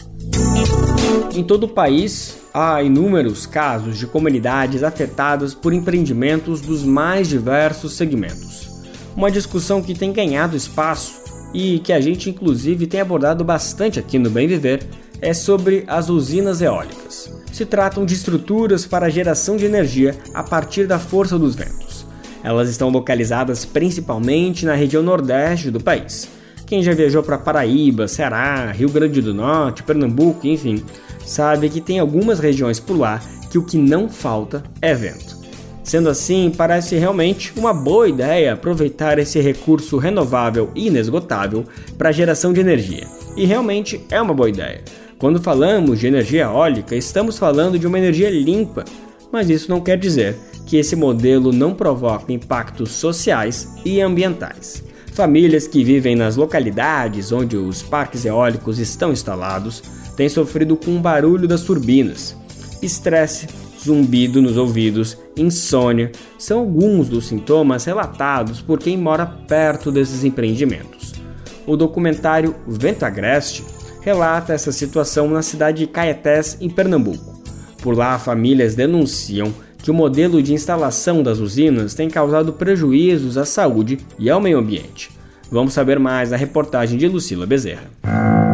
Em todo o país, há inúmeros casos de comunidades afetadas por empreendimentos dos mais diversos segmentos. Uma discussão que tem ganhado espaço e que a gente inclusive tem abordado bastante aqui no Bem Viver é sobre as usinas eólicas se tratam de estruturas para geração de energia a partir da força dos ventos. Elas estão localizadas principalmente na região nordeste do país. Quem já viajou para Paraíba, Ceará, Rio Grande do Norte, Pernambuco, enfim, sabe que tem algumas regiões por lá que o que não falta é vento. Sendo assim, parece realmente uma boa ideia aproveitar esse recurso renovável e inesgotável para geração de energia. E realmente é uma boa ideia. Quando falamos de energia eólica, estamos falando de uma energia limpa, mas isso não quer dizer que esse modelo não provoca impactos sociais e ambientais. Famílias que vivem nas localidades onde os parques eólicos estão instalados têm sofrido com o barulho das turbinas. Estresse, zumbido nos ouvidos, insônia são alguns dos sintomas relatados por quem mora perto desses empreendimentos. O documentário Vento Agreste relata essa situação na cidade de Caetés, em Pernambuco. Por lá, famílias denunciam que o modelo de instalação das usinas tem causado prejuízos à saúde e ao meio ambiente. Vamos saber mais na reportagem de Lucila Bezerra.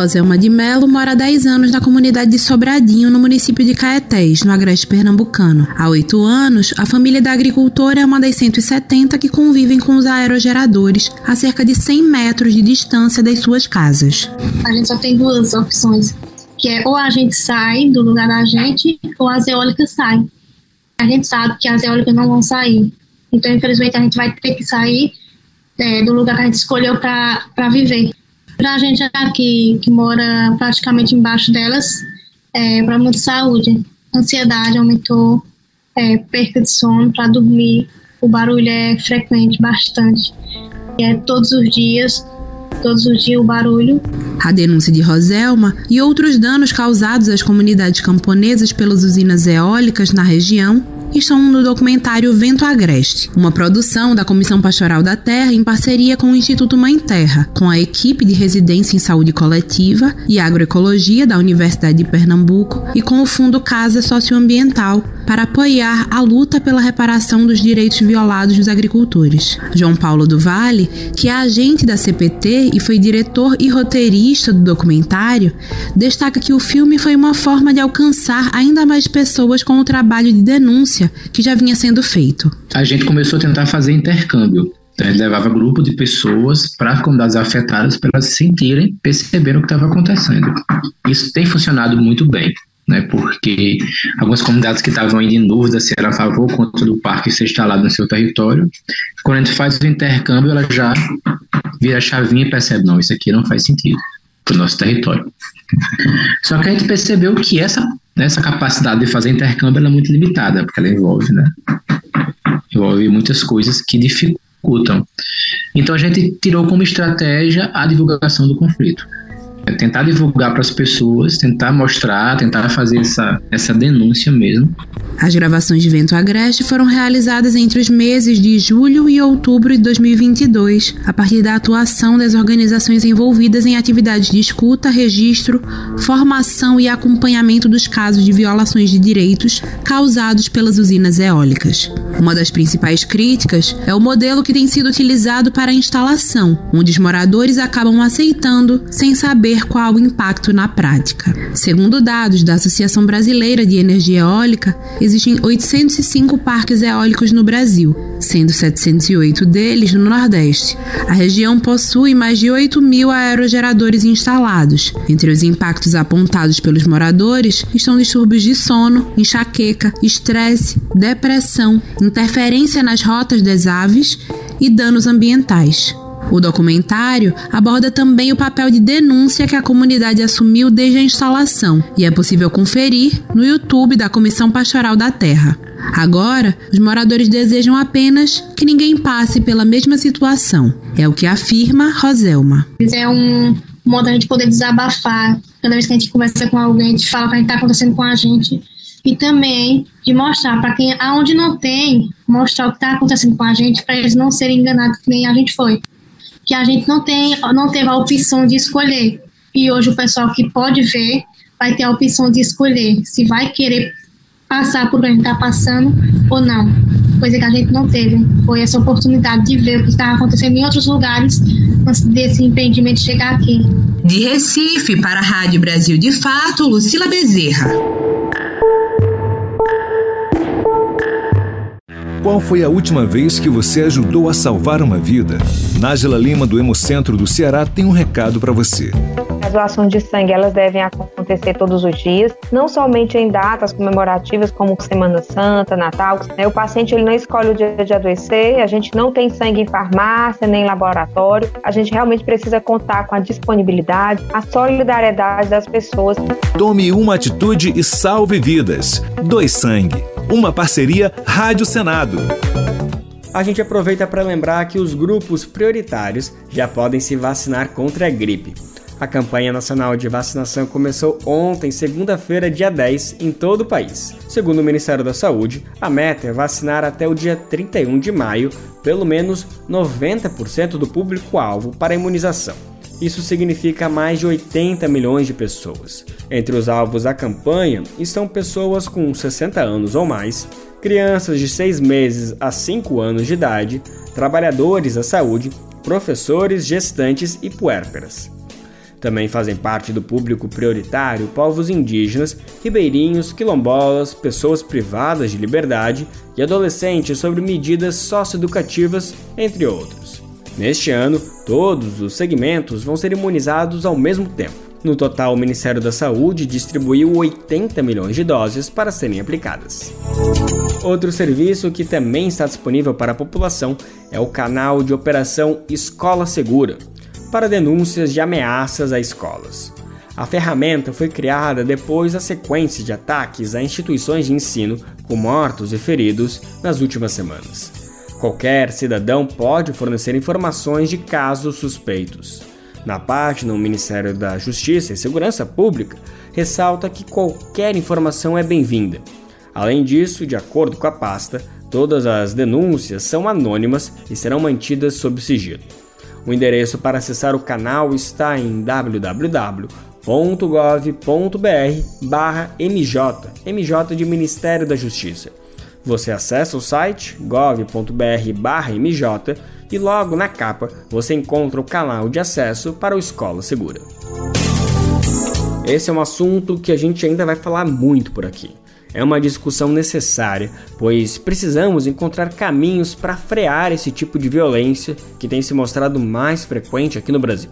Roselma de Melo mora há 10 anos na comunidade de Sobradinho, no município de Caetés, no agreste pernambucano. Há 8 anos, a família da agricultora é uma das 170 que convivem com os aerogeradores a cerca de 100 metros de distância das suas casas. A gente só tem duas opções, que é ou a gente sai do lugar da gente ou as eólicas saem. A gente sabe que as eólicas não vão sair. Então, infelizmente, a gente vai ter que sair é, do lugar que a gente escolheu para viver. Para a gente aqui, que mora praticamente embaixo delas, é, problema de saúde, ansiedade aumentou, é, perca de sono para dormir, o barulho é frequente, bastante. É todos os dias, todos os dias o barulho. A denúncia de Roselma e outros danos causados às comunidades camponesas pelas usinas eólicas na região estão no documentário Vento Agreste, uma produção da Comissão Pastoral da Terra em parceria com o Instituto Mãe Terra, com a equipe de residência em saúde coletiva e agroecologia da Universidade de Pernambuco e com o Fundo Casa Socioambiental para apoiar a luta pela reparação dos direitos violados dos agricultores. João Paulo do Vale, que é agente da CPT e foi diretor e roteirista do documentário, destaca que o filme foi uma forma de alcançar ainda mais pessoas com o trabalho de denúncia que já vinha sendo feito. A gente começou a tentar fazer intercâmbio. Então, a gente levava grupo de pessoas para as comunidades afetadas para elas se sentirem, perceberem o que estava acontecendo. Isso tem funcionado muito bem né, porque algumas comunidades que estavam ainda em dúvida se era a favor ou contra do parque ser instalado no seu território, quando a gente faz o intercâmbio, ela já vira a chavinha e percebe, não, isso aqui não faz sentido para o nosso território. Só que a gente percebeu que essa, essa capacidade de fazer intercâmbio é muito limitada, porque ela envolve, né, envolve muitas coisas que dificultam. Então a gente tirou como estratégia a divulgação do conflito. Tentar divulgar para as pessoas, tentar mostrar, tentar fazer essa, essa denúncia mesmo. As gravações de Vento Agreste foram realizadas entre os meses de julho e outubro de 2022, a partir da atuação das organizações envolvidas em atividades de escuta, registro, formação e acompanhamento dos casos de violações de direitos causados pelas usinas eólicas. Uma das principais críticas é o modelo que tem sido utilizado para a instalação, onde os moradores acabam aceitando sem saber qual o impacto na prática. Segundo dados da Associação Brasileira de Energia Eólica, existem 805 parques eólicos no Brasil, sendo 708 deles no Nordeste. A região possui mais de 8 mil aerogeradores instalados. Entre os impactos apontados pelos moradores estão distúrbios de sono, enxaqueca, estresse, depressão, interferência nas rotas das aves e danos ambientais. O documentário aborda também o papel de denúncia que a comunidade assumiu desde a instalação e é possível conferir no YouTube da Comissão Pastoral da Terra. Agora, os moradores desejam apenas que ninguém passe pela mesma situação. É o que afirma Roselma. É um modo a gente poder desabafar. Cada vez que a gente conversa com alguém, a gente fala o que está acontecendo com a gente. E também de mostrar para quem, aonde não tem, mostrar o que está acontecendo com a gente, para eles não serem enganados que nem a gente foi que a gente não, tem, não teve a opção de escolher. E hoje o pessoal que pode ver vai ter a opção de escolher se vai querer passar por o que a gente está passando ou não. Coisa que a gente não teve. Foi essa oportunidade de ver o que estava acontecendo em outros lugares antes desse impedimento chegar aqui. De Recife para a Rádio Brasil de Fato, Lucila Bezerra. Qual foi a última vez que você ajudou a salvar uma vida? Nájila Lima, do Hemocentro do Ceará, tem um recado para você. As doações de sangue elas devem acontecer todos os dias, não somente em datas comemorativas como Semana Santa, Natal. Né? O paciente ele não escolhe o dia de adoecer, a gente não tem sangue em farmácia nem em laboratório. A gente realmente precisa contar com a disponibilidade, a solidariedade das pessoas. Tome uma atitude e salve vidas. Doe sangue. Uma parceria Rádio Senado a gente aproveita para lembrar que os grupos prioritários já podem se vacinar contra a gripe. A campanha nacional de vacinação começou ontem, segunda-feira, dia 10, em todo o país. Segundo o Ministério da Saúde, a meta é vacinar até o dia 31 de maio pelo menos 90% do público-alvo para imunização. Isso significa mais de 80 milhões de pessoas. Entre os alvos da campanha estão pessoas com 60 anos ou mais, crianças de 6 meses a 5 anos de idade, trabalhadores da saúde, professores, gestantes e puérperas. Também fazem parte do público prioritário povos indígenas, ribeirinhos, quilombolas, pessoas privadas de liberdade e adolescentes sobre medidas socioeducativas, entre outros. Neste ano, todos os segmentos vão ser imunizados ao mesmo tempo. No total, o Ministério da Saúde distribuiu 80 milhões de doses para serem aplicadas. Outro serviço que também está disponível para a população é o canal de operação Escola Segura, para denúncias de ameaças a escolas. A ferramenta foi criada depois da sequência de ataques a instituições de ensino com mortos e feridos nas últimas semanas. Qualquer cidadão pode fornecer informações de casos suspeitos. Na página, o Ministério da Justiça e Segurança Pública ressalta que qualquer informação é bem-vinda Além disso, de acordo com a pasta, todas as denúncias são anônimas e serão mantidas sob sigilo. O endereço para acessar o canal está em www.gov.br/mj, MJ de Ministério da Justiça. Você acessa o site gov.br/mj e logo na capa você encontra o canal de acesso para o Escola Segura. Esse é um assunto que a gente ainda vai falar muito por aqui. É uma discussão necessária, pois precisamos encontrar caminhos para frear esse tipo de violência que tem se mostrado mais frequente aqui no Brasil.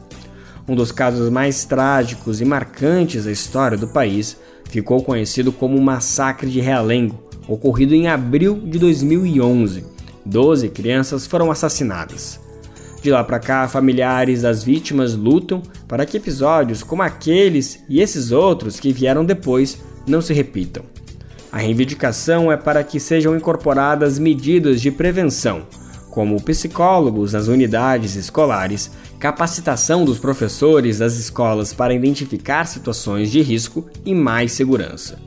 Um dos casos mais trágicos e marcantes da história do país ficou conhecido como o Massacre de Realengo, ocorrido em abril de 2011. Doze crianças foram assassinadas. De lá para cá, familiares das vítimas lutam para que episódios como aqueles e esses outros que vieram depois não se repitam. A reivindicação é para que sejam incorporadas medidas de prevenção, como psicólogos nas unidades escolares, capacitação dos professores das escolas para identificar situações de risco e mais segurança.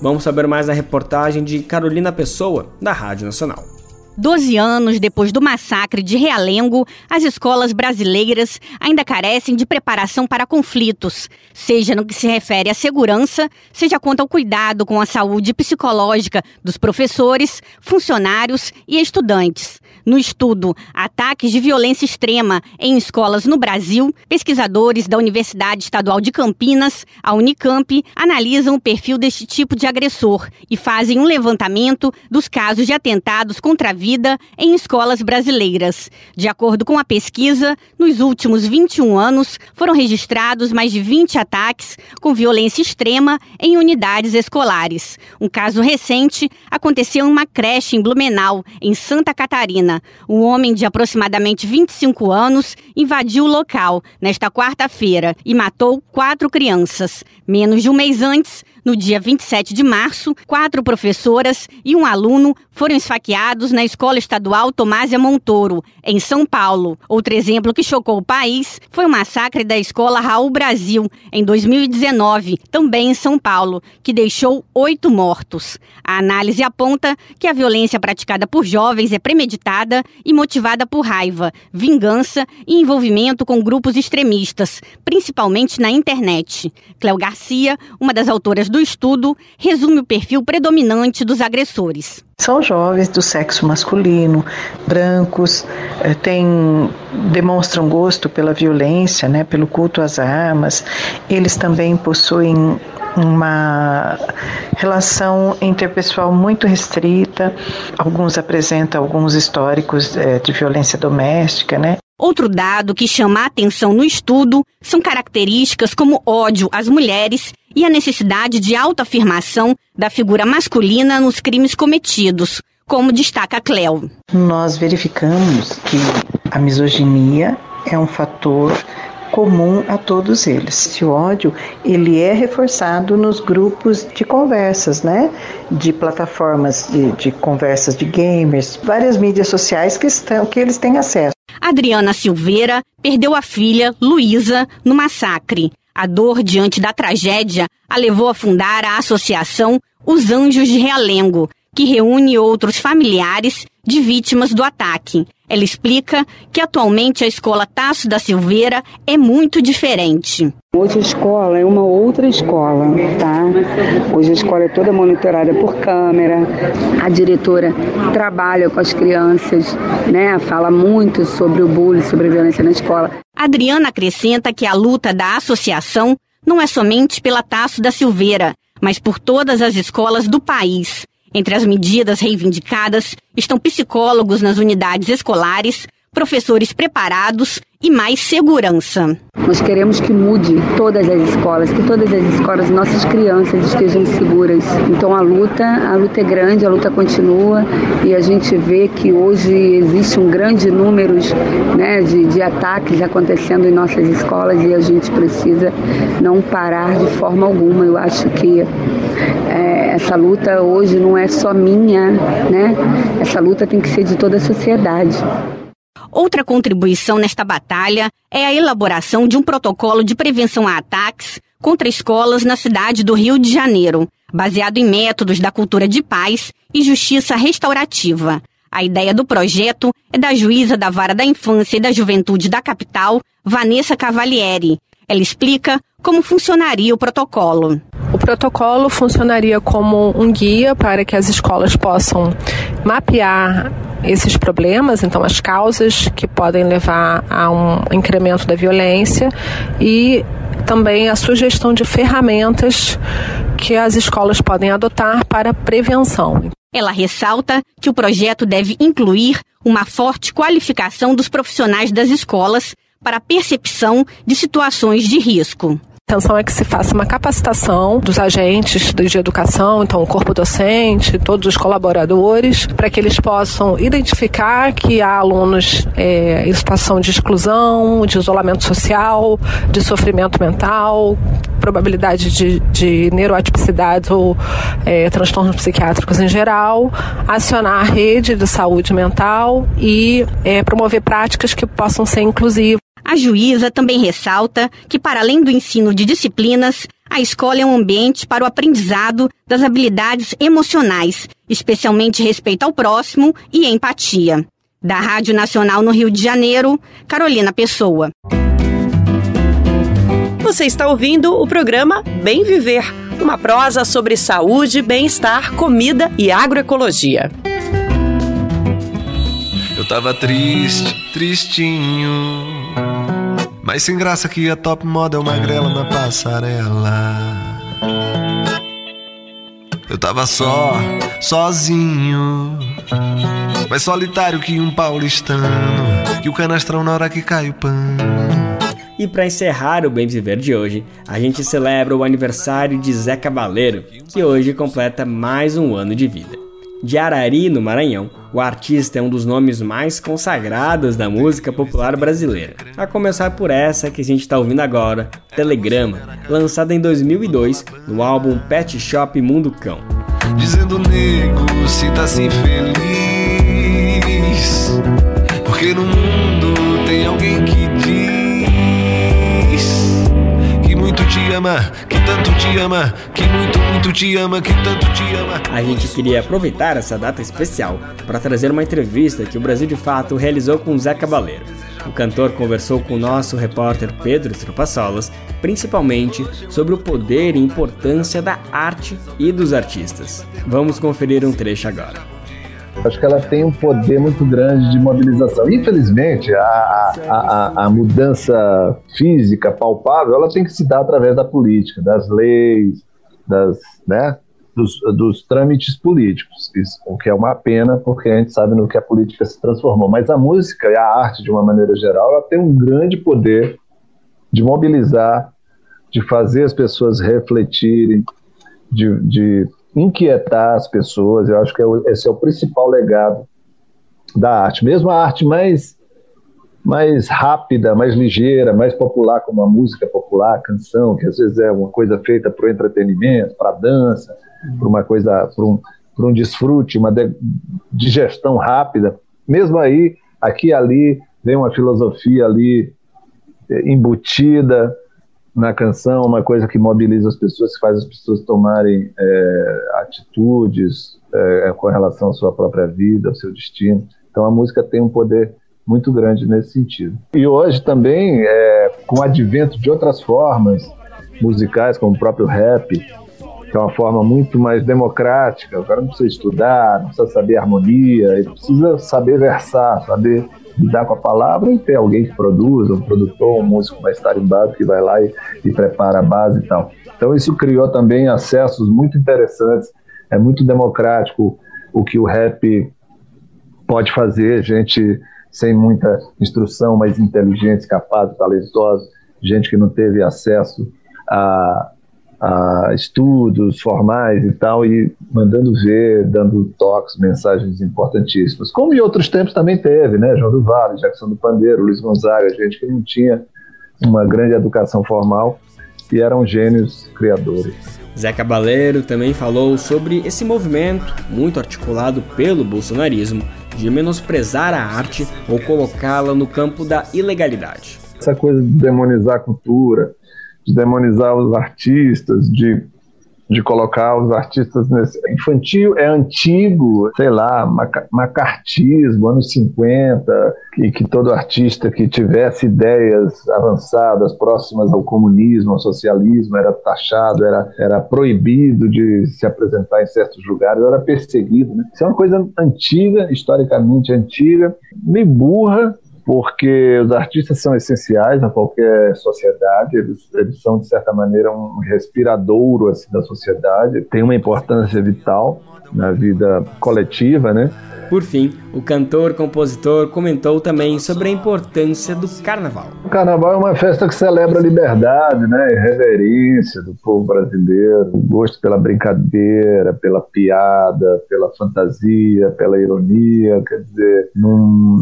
Vamos saber mais na reportagem de Carolina Pessoa, da Rádio Nacional. Doze anos depois do massacre de Realengo, as escolas brasileiras ainda carecem de preparação para conflitos, seja no que se refere à segurança, seja quanto ao cuidado com a saúde psicológica dos professores, funcionários e estudantes. No estudo Ataques de Violência Extrema em Escolas no Brasil, pesquisadores da Universidade Estadual de Campinas, a Unicamp, analisam o perfil deste tipo de agressor e fazem um levantamento dos casos de atentados contra a vida em escolas brasileiras. De acordo com a pesquisa, nos últimos 21 anos foram registrados mais de 20 ataques com violência extrema em unidades escolares. Um caso recente aconteceu em uma creche em Blumenau, em Santa Catarina. Um homem de aproximadamente 25 anos invadiu o local nesta quarta-feira e matou quatro crianças. Menos de um mês antes, no dia 27 de março, quatro professoras e um aluno foram esfaqueados na Escola Estadual Tomásia Montoro, em São Paulo. Outro exemplo que chocou o país foi o massacre da Escola Raul Brasil, em 2019, também em São Paulo, que deixou oito mortos. A análise aponta que a violência praticada por jovens é premeditada e motivada por raiva, vingança e envolvimento com grupos extremistas, principalmente na internet. Cléo Garcia, uma das autoras do do estudo resume o perfil predominante dos agressores. São jovens do sexo masculino, brancos, eh, têm, demonstram gosto pela violência, né, pelo culto às armas. Eles também possuem uma relação interpessoal muito restrita. Alguns apresentam alguns históricos é, de violência doméstica, né? Outro dado que chama a atenção no estudo são características como ódio às mulheres e a necessidade de autoafirmação da figura masculina nos crimes cometidos, como destaca Cleo. Nós verificamos que a misoginia é um fator comum a todos eles. Esse ódio, ele é reforçado nos grupos de conversas, né? De plataformas de, de conversas de gamers, várias mídias sociais que, estão, que eles têm acesso. Adriana Silveira perdeu a filha, Luísa, no massacre. A dor diante da tragédia a levou a fundar a associação Os Anjos de Realengo, que reúne outros familiares de vítimas do ataque. Ela explica que atualmente a escola Tasso da Silveira é muito diferente. Hoje a escola é uma outra escola, tá? Hoje a escola é toda monitorada por câmera. A diretora trabalha com as crianças, né? Fala muito sobre o bullying, sobre a violência na escola. Adriana acrescenta que a luta da associação não é somente pela Tasso da Silveira, mas por todas as escolas do país. Entre as medidas reivindicadas estão psicólogos nas unidades escolares, professores preparados e mais segurança. Nós queremos que mude todas as escolas, que todas as escolas, nossas crianças estejam seguras. Então a luta, a luta é grande, a luta continua e a gente vê que hoje existe um grande número né, de, de ataques acontecendo em nossas escolas e a gente precisa não parar de forma alguma. Eu acho que é, essa luta hoje não é só minha, né? Essa luta tem que ser de toda a sociedade. Outra contribuição nesta batalha é a elaboração de um protocolo de prevenção a ataques contra escolas na cidade do Rio de Janeiro, baseado em métodos da cultura de paz e justiça restaurativa. A ideia do projeto é da juíza da Vara da Infância e da Juventude da capital, Vanessa Cavalieri. Ela explica como funcionaria o protocolo. O protocolo funcionaria como um guia para que as escolas possam mapear esses problemas, então as causas que podem levar a um incremento da violência e também a sugestão de ferramentas que as escolas podem adotar para prevenção. Ela ressalta que o projeto deve incluir uma forte qualificação dos profissionais das escolas para a percepção de situações de risco. A intenção é que se faça uma capacitação dos agentes de educação, então o corpo docente, todos os colaboradores, para que eles possam identificar que há alunos é, em situação de exclusão, de isolamento social, de sofrimento mental, probabilidade de, de neuroatipicidades ou é, transtornos psiquiátricos em geral, acionar a rede de saúde mental e é, promover práticas que possam ser inclusivas. A juíza também ressalta que, para além do ensino de disciplinas, a escola é um ambiente para o aprendizado das habilidades emocionais, especialmente respeito ao próximo e empatia. Da Rádio Nacional no Rio de Janeiro, Carolina Pessoa. Você está ouvindo o programa Bem Viver, uma prosa sobre saúde, bem-estar, comida e agroecologia. Eu tava triste, tristinho mas sem graça que a top model magrela na passarela. Eu tava só, sozinho. Mais solitário que um paulistano. Que o canastrão na hora que cai o pano. E para encerrar o Bem Viver de hoje, a gente celebra o aniversário de Zé Cabaleiro, que hoje completa mais um ano de vida. De Arari, no Maranhão, o artista é um dos nomes mais consagrados da música popular brasileira. A começar por essa que a gente está ouvindo agora, Telegrama, lançada em 2002 no álbum Pet Shop Mundo Cão. Dizendo nego, se tá porque no mundo tem alguém que ama, que tanto te ama, que muito, muito te ama, que tanto te ama. A gente queria aproveitar essa data especial para trazer uma entrevista que o Brasil de Fato realizou com Zé Cabaleiro. O cantor conversou com o nosso repórter Pedro Estropassolas, principalmente sobre o poder e importância da arte e dos artistas. Vamos conferir um trecho agora. Acho que ela tem um poder muito grande de mobilização. Infelizmente, a, a, a, a, mudança física palpável, ela tem que se dar através da política, das leis, das, né? dos, dos trâmites políticos, isso, o que é uma pena, porque a gente sabe no que a política se transformou. Mas a música e a arte, de uma maneira geral, ela tem um grande poder de mobilizar, de fazer as pessoas refletirem, de, de inquietar as pessoas. Eu acho que é esse é o principal legado da arte. Mesmo a arte mais mais rápida, mais ligeira, mais popular, como a música popular, a canção, que às vezes é uma coisa feita para o entretenimento, para a dança, para uma coisa, para um, um desfrute, uma digestão rápida. Mesmo aí, aqui e ali, vem uma filosofia ali é, embutida na canção, uma coisa que mobiliza as pessoas, que faz as pessoas tomarem é, atitudes é, com relação à sua própria vida, ao seu destino. Então a música tem um poder muito grande nesse sentido. E hoje também, é, com o advento de outras formas musicais, como o próprio rap, que é uma forma muito mais democrática, o cara não precisa estudar, não precisa saber harmonia, ele precisa saber versar, saber lidar com a palavra e ter alguém que produza, um produtor, um músico mais tarimbado que vai lá e, e prepara a base e tal. Então isso criou também acessos muito interessantes, é muito democrático o que o rap pode fazer, gente sem muita instrução, mas inteligentes, capazes, talentosos, gente que não teve acesso a, a estudos formais e tal, e mandando ver, dando toques, mensagens importantíssimas. Como em outros tempos também teve, né? João do Vale, Jackson do Pandeiro, Luiz Gonzaga, gente que não tinha uma grande educação formal e eram gênios criadores. Zé Cabaleiro também falou sobre esse movimento, muito articulado pelo bolsonarismo, de menosprezar a arte ou colocá-la no campo da ilegalidade. Essa coisa de demonizar a cultura, de demonizar os artistas, de de colocar os artistas nesse. Infantil é antigo, sei lá, macartismo, anos 50, e que todo artista que tivesse ideias avançadas, próximas ao comunismo, ao socialismo, era taxado, era, era proibido de se apresentar em certos lugares, era perseguido. Né? Isso é uma coisa antiga, historicamente antiga, meio burra, porque os artistas são essenciais a qualquer sociedade, eles, eles são, de certa maneira, um respiradouro assim, da sociedade, tem uma importância vital na vida coletiva, né? Por fim, o cantor-compositor comentou também sobre a importância do carnaval. O carnaval é uma festa que celebra a liberdade, né, a reverência do povo brasileiro, o gosto pela brincadeira, pela piada, pela fantasia, pela ironia. Quer dizer, num,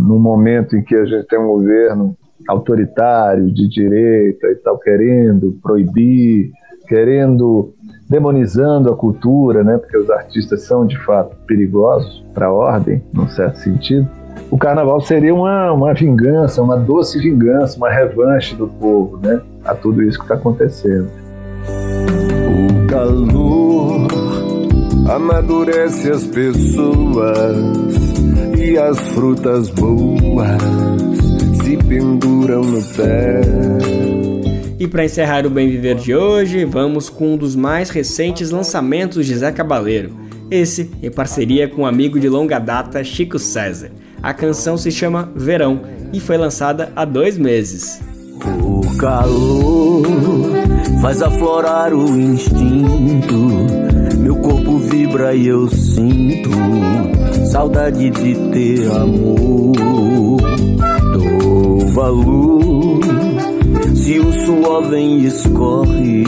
num momento em que a gente tem um governo autoritário, de direita e tal, querendo proibir, querendo demonizando a cultura, né, porque os artistas são de fato perigosos para a ordem, num certo sentido. O carnaval seria uma, uma vingança, uma doce vingança, uma revanche do povo, né, a tudo isso que está acontecendo. O calor amadurece as pessoas e as frutas boas se penduram no pé e para encerrar o Bem Viver de hoje, vamos com um dos mais recentes lançamentos de Zé Cabaleiro. Esse em parceria com um amigo de longa data, Chico César. A canção se chama Verão e foi lançada há dois meses. O calor faz aflorar o instinto, meu corpo vibra e eu sinto saudade de ter amor. Dou valor se o suor vem e escorre,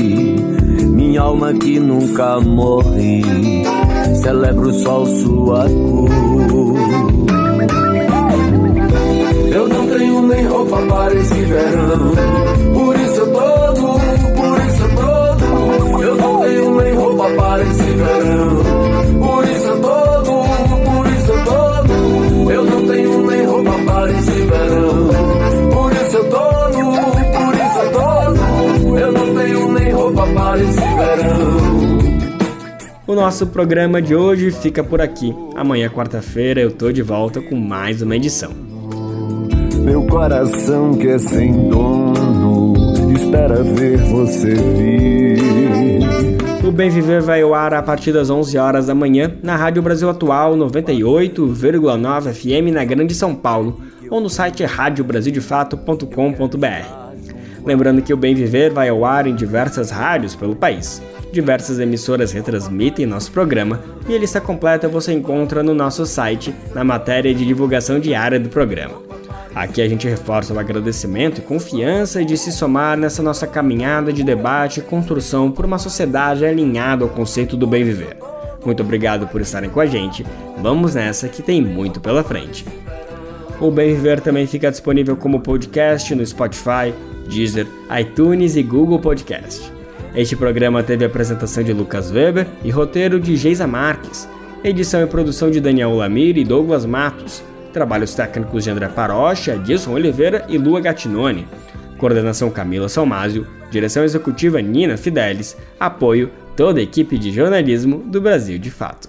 minha alma que nunca morre, celebra o sol sua cor. Eu não tenho nem roupa para esse verão, nosso programa de hoje fica por aqui. Amanhã, quarta-feira, eu tô de volta com mais uma edição. Meu coração que é sem dono, espera ver você vir. O Bem Viver vai ao ar a partir das 11 horas da manhã na Rádio Brasil Atual 98,9 FM na Grande São Paulo ou no site radiobrasildefato.com.br. Lembrando que o Bem Viver vai ao ar em diversas rádios pelo país. Diversas emissoras retransmitem nosso programa e a lista completa você encontra no nosso site, na matéria de divulgação diária do programa. Aqui a gente reforça o agradecimento e confiança de se somar nessa nossa caminhada de debate e construção por uma sociedade alinhada ao conceito do bem viver. Muito obrigado por estarem com a gente. Vamos nessa que tem muito pela frente. O Bem Viver também fica disponível como podcast no Spotify, Deezer, iTunes e Google Podcast. Este programa teve apresentação de Lucas Weber e roteiro de Geisa Marques, edição e produção de Daniel Lamir e Douglas Matos, trabalhos técnicos de André Parocha, Edson Oliveira e Lua Gattinone, coordenação Camila Salmásio, direção executiva Nina Fidelis, apoio toda a equipe de jornalismo do Brasil de Fato.